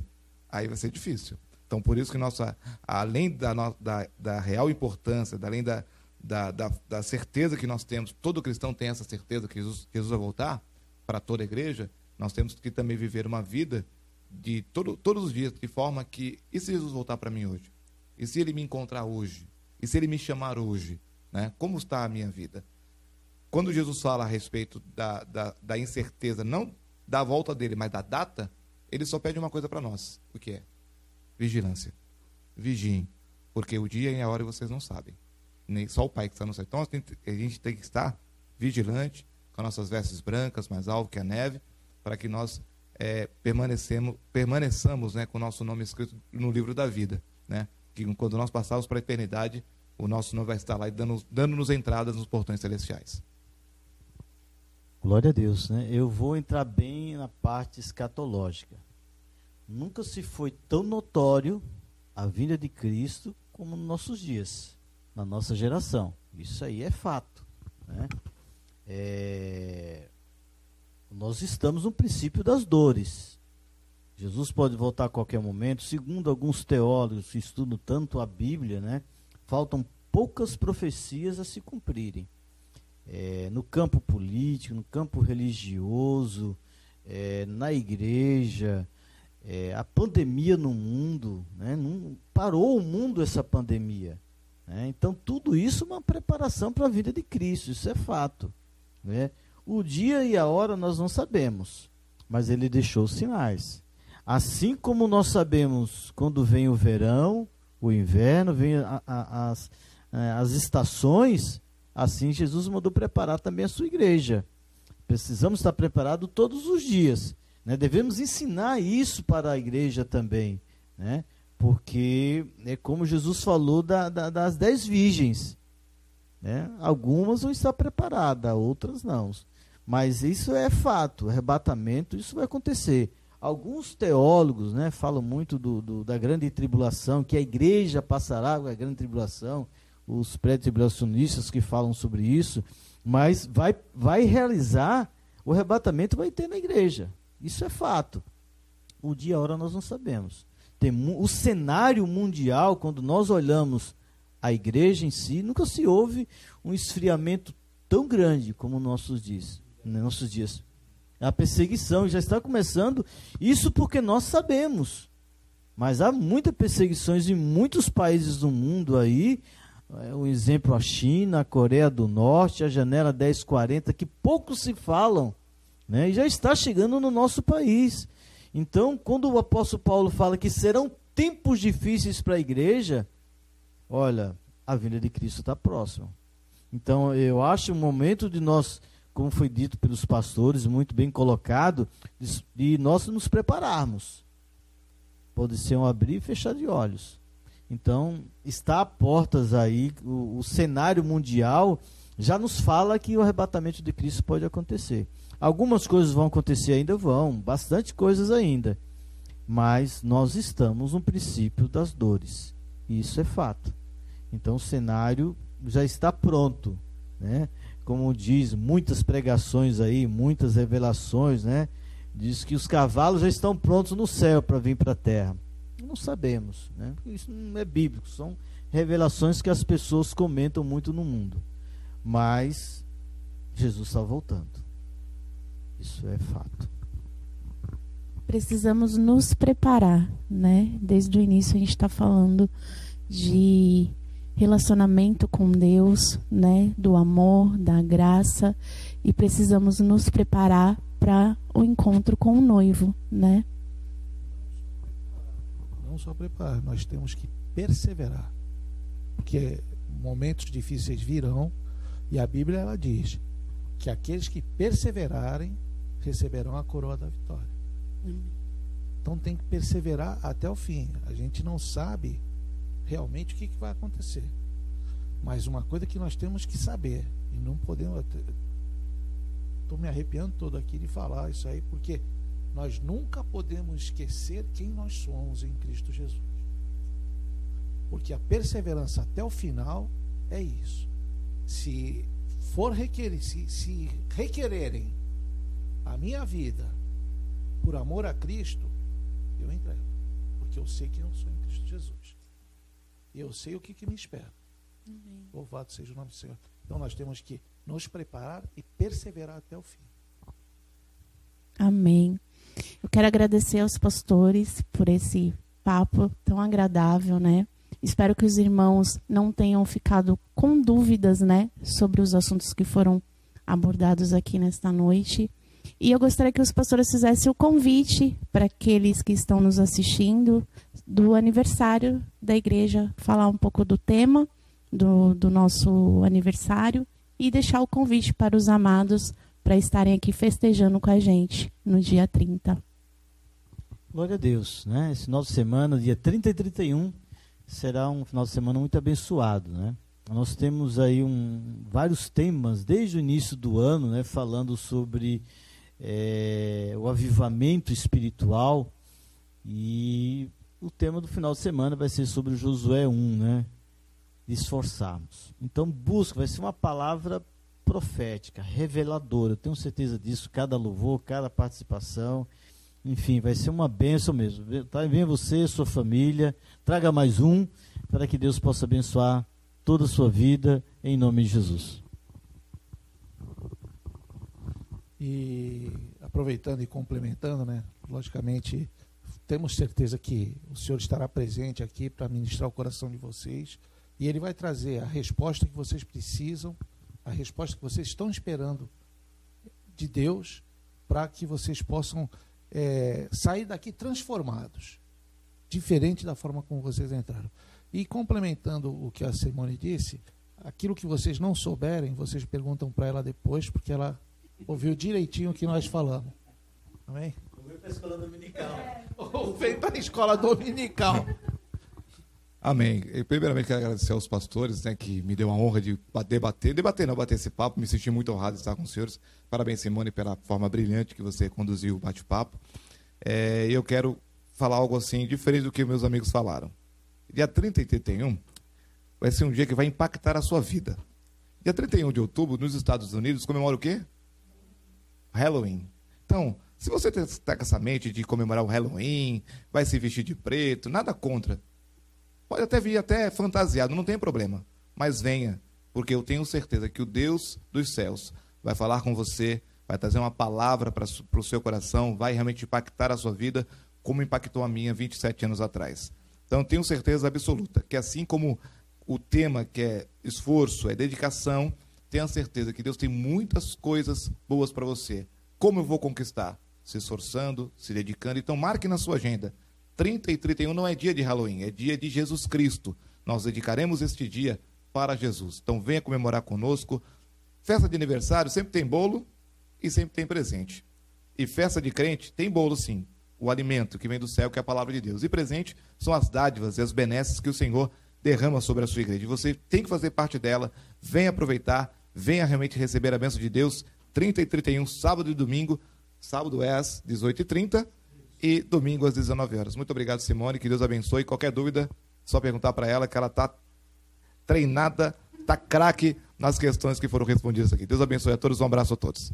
Speaker 5: aí vai ser difícil. Então, por isso que nossa, além da, da, da real importância, além da, da, da, da, certeza que nós temos, todo cristão tem essa certeza que Jesus, Jesus vai voltar para toda a igreja, nós temos que também viver uma vida de todo, todos os dias, de forma que, e se Jesus voltar para mim hoje? E se ele me encontrar hoje? E se ele me chamar hoje? Né? Como está a minha vida? Quando Jesus fala a respeito da, da, da incerteza, não da volta dele, mas da data, ele só pede uma coisa para nós: o que é? Vigilância. Vigiem, porque o dia e a hora vocês não sabem. Nem só o Pai que está no céu. Então a gente tem que estar vigilante, com nossas vestes brancas, mais alvo que a neve, para que nós é, permanecemos, permaneçamos né, com o nosso nome escrito no livro da vida. Né? Que quando nós passarmos para a eternidade, o nosso nome vai estar lá dando-nos dando entradas nos portões celestiais.
Speaker 3: Glória a Deus, né? Eu vou entrar bem na parte escatológica. Nunca se foi tão notório a vinda de Cristo como nos nossos dias, na nossa geração. Isso aí é fato. Né? É... Nós estamos no princípio das dores. Jesus pode voltar a qualquer momento. Segundo alguns teólogos que estudam tanto a Bíblia, né? faltam poucas profecias a se cumprirem. É, no campo político, no campo religioso, é, na igreja, é, a pandemia no mundo, né? Não, parou o mundo essa pandemia. Né? Então, tudo isso é uma preparação para a vida de Cristo, isso é fato. Né? O dia e a hora nós não sabemos, mas ele deixou sinais. Assim como nós sabemos quando vem o verão, o inverno, vem a, a, as, é, as estações, assim Jesus mandou preparar também a sua igreja. Precisamos estar preparados todos os dias. Né? Devemos ensinar isso para a igreja também, né? porque é como Jesus falou da, da, das dez virgens. Né? Algumas vão estar preparadas, outras não. Mas isso é fato, arrebatamento, isso vai acontecer. Alguns teólogos né, falam muito do, do, da grande tribulação, que a igreja passará a grande tribulação, os pré-tribulacionistas que falam sobre isso, mas vai, vai realizar, o arrebatamento vai ter na igreja. Isso é fato. O dia e a hora nós não sabemos. Tem, o cenário mundial, quando nós olhamos a igreja em si, nunca se houve um esfriamento tão grande como nossos dias. Nossos dias. A perseguição já está começando, isso porque nós sabemos. Mas há muitas perseguições em muitos países do mundo aí. É, um exemplo a China, a Coreia do Norte, a janela 1040, que poucos se falam né? E já está chegando no nosso país. Então, quando o apóstolo Paulo fala que serão tempos difíceis para a igreja, olha, a vinda de Cristo está próxima. Então, eu acho o momento de nós, como foi dito pelos pastores, muito bem colocado, de, de nós nos prepararmos. Pode ser um abrir e fechar de olhos. Então, está a portas aí, o, o cenário mundial já nos fala que o arrebatamento de Cristo pode acontecer. Algumas coisas vão acontecer ainda, vão, bastante coisas ainda. Mas nós estamos no princípio das dores. Isso é fato. Então o cenário já está pronto, né? Como diz muitas pregações aí, muitas revelações, né? Diz que os cavalos já estão prontos no céu para vir para a terra. Não sabemos, né? Isso não é bíblico, são revelações que as pessoas comentam muito no mundo. Mas Jesus está voltando. Isso é fato.
Speaker 2: Precisamos nos preparar, né? Desde o início a gente está falando de relacionamento com Deus, né? Do amor, da graça e precisamos nos preparar para o encontro com o noivo, né?
Speaker 4: não só preparar, nós temos que perseverar. Porque momentos difíceis virão e a Bíblia ela diz que aqueles que perseverarem receberão a coroa da vitória. Então tem que perseverar até o fim. A gente não sabe realmente o que, que vai acontecer. Mas uma coisa que nós temos que saber, e não podemos. Estou me arrepiando todo aqui de falar isso aí, porque nós nunca podemos esquecer quem nós somos em Cristo Jesus. Porque a perseverança até o final é isso. Se for requerer, se, se requererem a minha vida por amor a Cristo, eu entrego. Porque eu sei quem eu sou em Cristo Jesus. E eu sei o que, que me espera. Amém. Louvado seja o nome do Senhor. Então nós temos que nos preparar e perseverar até o fim.
Speaker 2: Amém. Eu quero agradecer aos pastores por esse papo tão agradável, né? Espero que os irmãos não tenham ficado com dúvidas, né, sobre os assuntos que foram abordados aqui nesta noite. E eu gostaria que os pastores fizessem o convite para aqueles que estão nos assistindo do aniversário da igreja, falar um pouco do tema do, do nosso aniversário e deixar o convite para os amados para estarem aqui festejando com a gente no dia 30.
Speaker 3: Glória a Deus, né? Esse final de semana, dia 30 e 31, será um final de semana muito abençoado, né? Nós temos aí um, vários temas desde o início do ano, né? Falando sobre é, o avivamento espiritual e o tema do final de semana vai ser sobre Josué 1, né? Esforçarmos. Então busca, vai ser uma palavra profética, reveladora. Eu tenho certeza disso, cada louvor, cada participação. Enfim, vai ser uma benção mesmo. Venha você, sua família, traga mais um, para que Deus possa abençoar toda a sua vida, em nome de Jesus.
Speaker 4: E aproveitando e complementando, né? Logicamente, temos certeza que o Senhor estará presente aqui para ministrar o coração de vocês e Ele vai trazer a resposta que vocês precisam, a resposta que vocês estão esperando de Deus, para que vocês possam é, sair daqui transformados, diferente da forma como vocês entraram. E complementando o que a Simone disse, aquilo que vocês não souberem, vocês perguntam para ela depois, porque ela ouviu direitinho o que nós falamos. Amém?
Speaker 3: Ouviu para a escola dominical.
Speaker 4: Ouviu para a escola dominical.
Speaker 5: Amém. Eu, primeiramente, quero agradecer aos pastores, né, que me deu a honra de debater, debater, não bater esse papo, me senti muito honrado de estar com os senhores. Parabéns, Simone, pela forma brilhante que você conduziu o bate-papo. É, eu quero falar algo assim, diferente do que meus amigos falaram. Dia 30 e 31 vai ser um dia que vai impactar a sua vida. Dia 31 de outubro, nos Estados Unidos, comemora o quê? Halloween. Então, se você está com essa mente de comemorar o Halloween, vai se vestir de preto, nada contra. Pode até vir até fantasiado, não tem problema. Mas venha, porque eu tenho certeza que o Deus dos céus vai falar com você, vai trazer uma palavra para o seu coração, vai realmente impactar a sua vida, como impactou a minha 27 anos atrás. Então, tenho certeza absoluta que assim como o tema que é esforço, é dedicação, tenha certeza que Deus tem muitas coisas boas para você. Como eu vou conquistar? Se esforçando, se dedicando. Então, marque na sua agenda 30 e 31 não é dia de Halloween, é dia de Jesus Cristo. Nós dedicaremos este dia para Jesus. Então venha comemorar conosco. Festa de aniversário sempre tem bolo e sempre tem presente. E festa de crente tem bolo sim. O alimento que vem do céu, que é a palavra de Deus. E presente são as dádivas e as benesses que o Senhor derrama sobre a sua igreja. Você tem que fazer parte dela. Venha aproveitar, venha realmente receber a bênção de Deus. 30 e 31, sábado e domingo. Sábado é às 18h30 e domingo às 19 horas. Muito obrigado, Simone. Que Deus abençoe. Qualquer dúvida, só perguntar para ela que ela está treinada, está craque nas questões que foram respondidas aqui. Deus abençoe a todos. Um abraço a todos.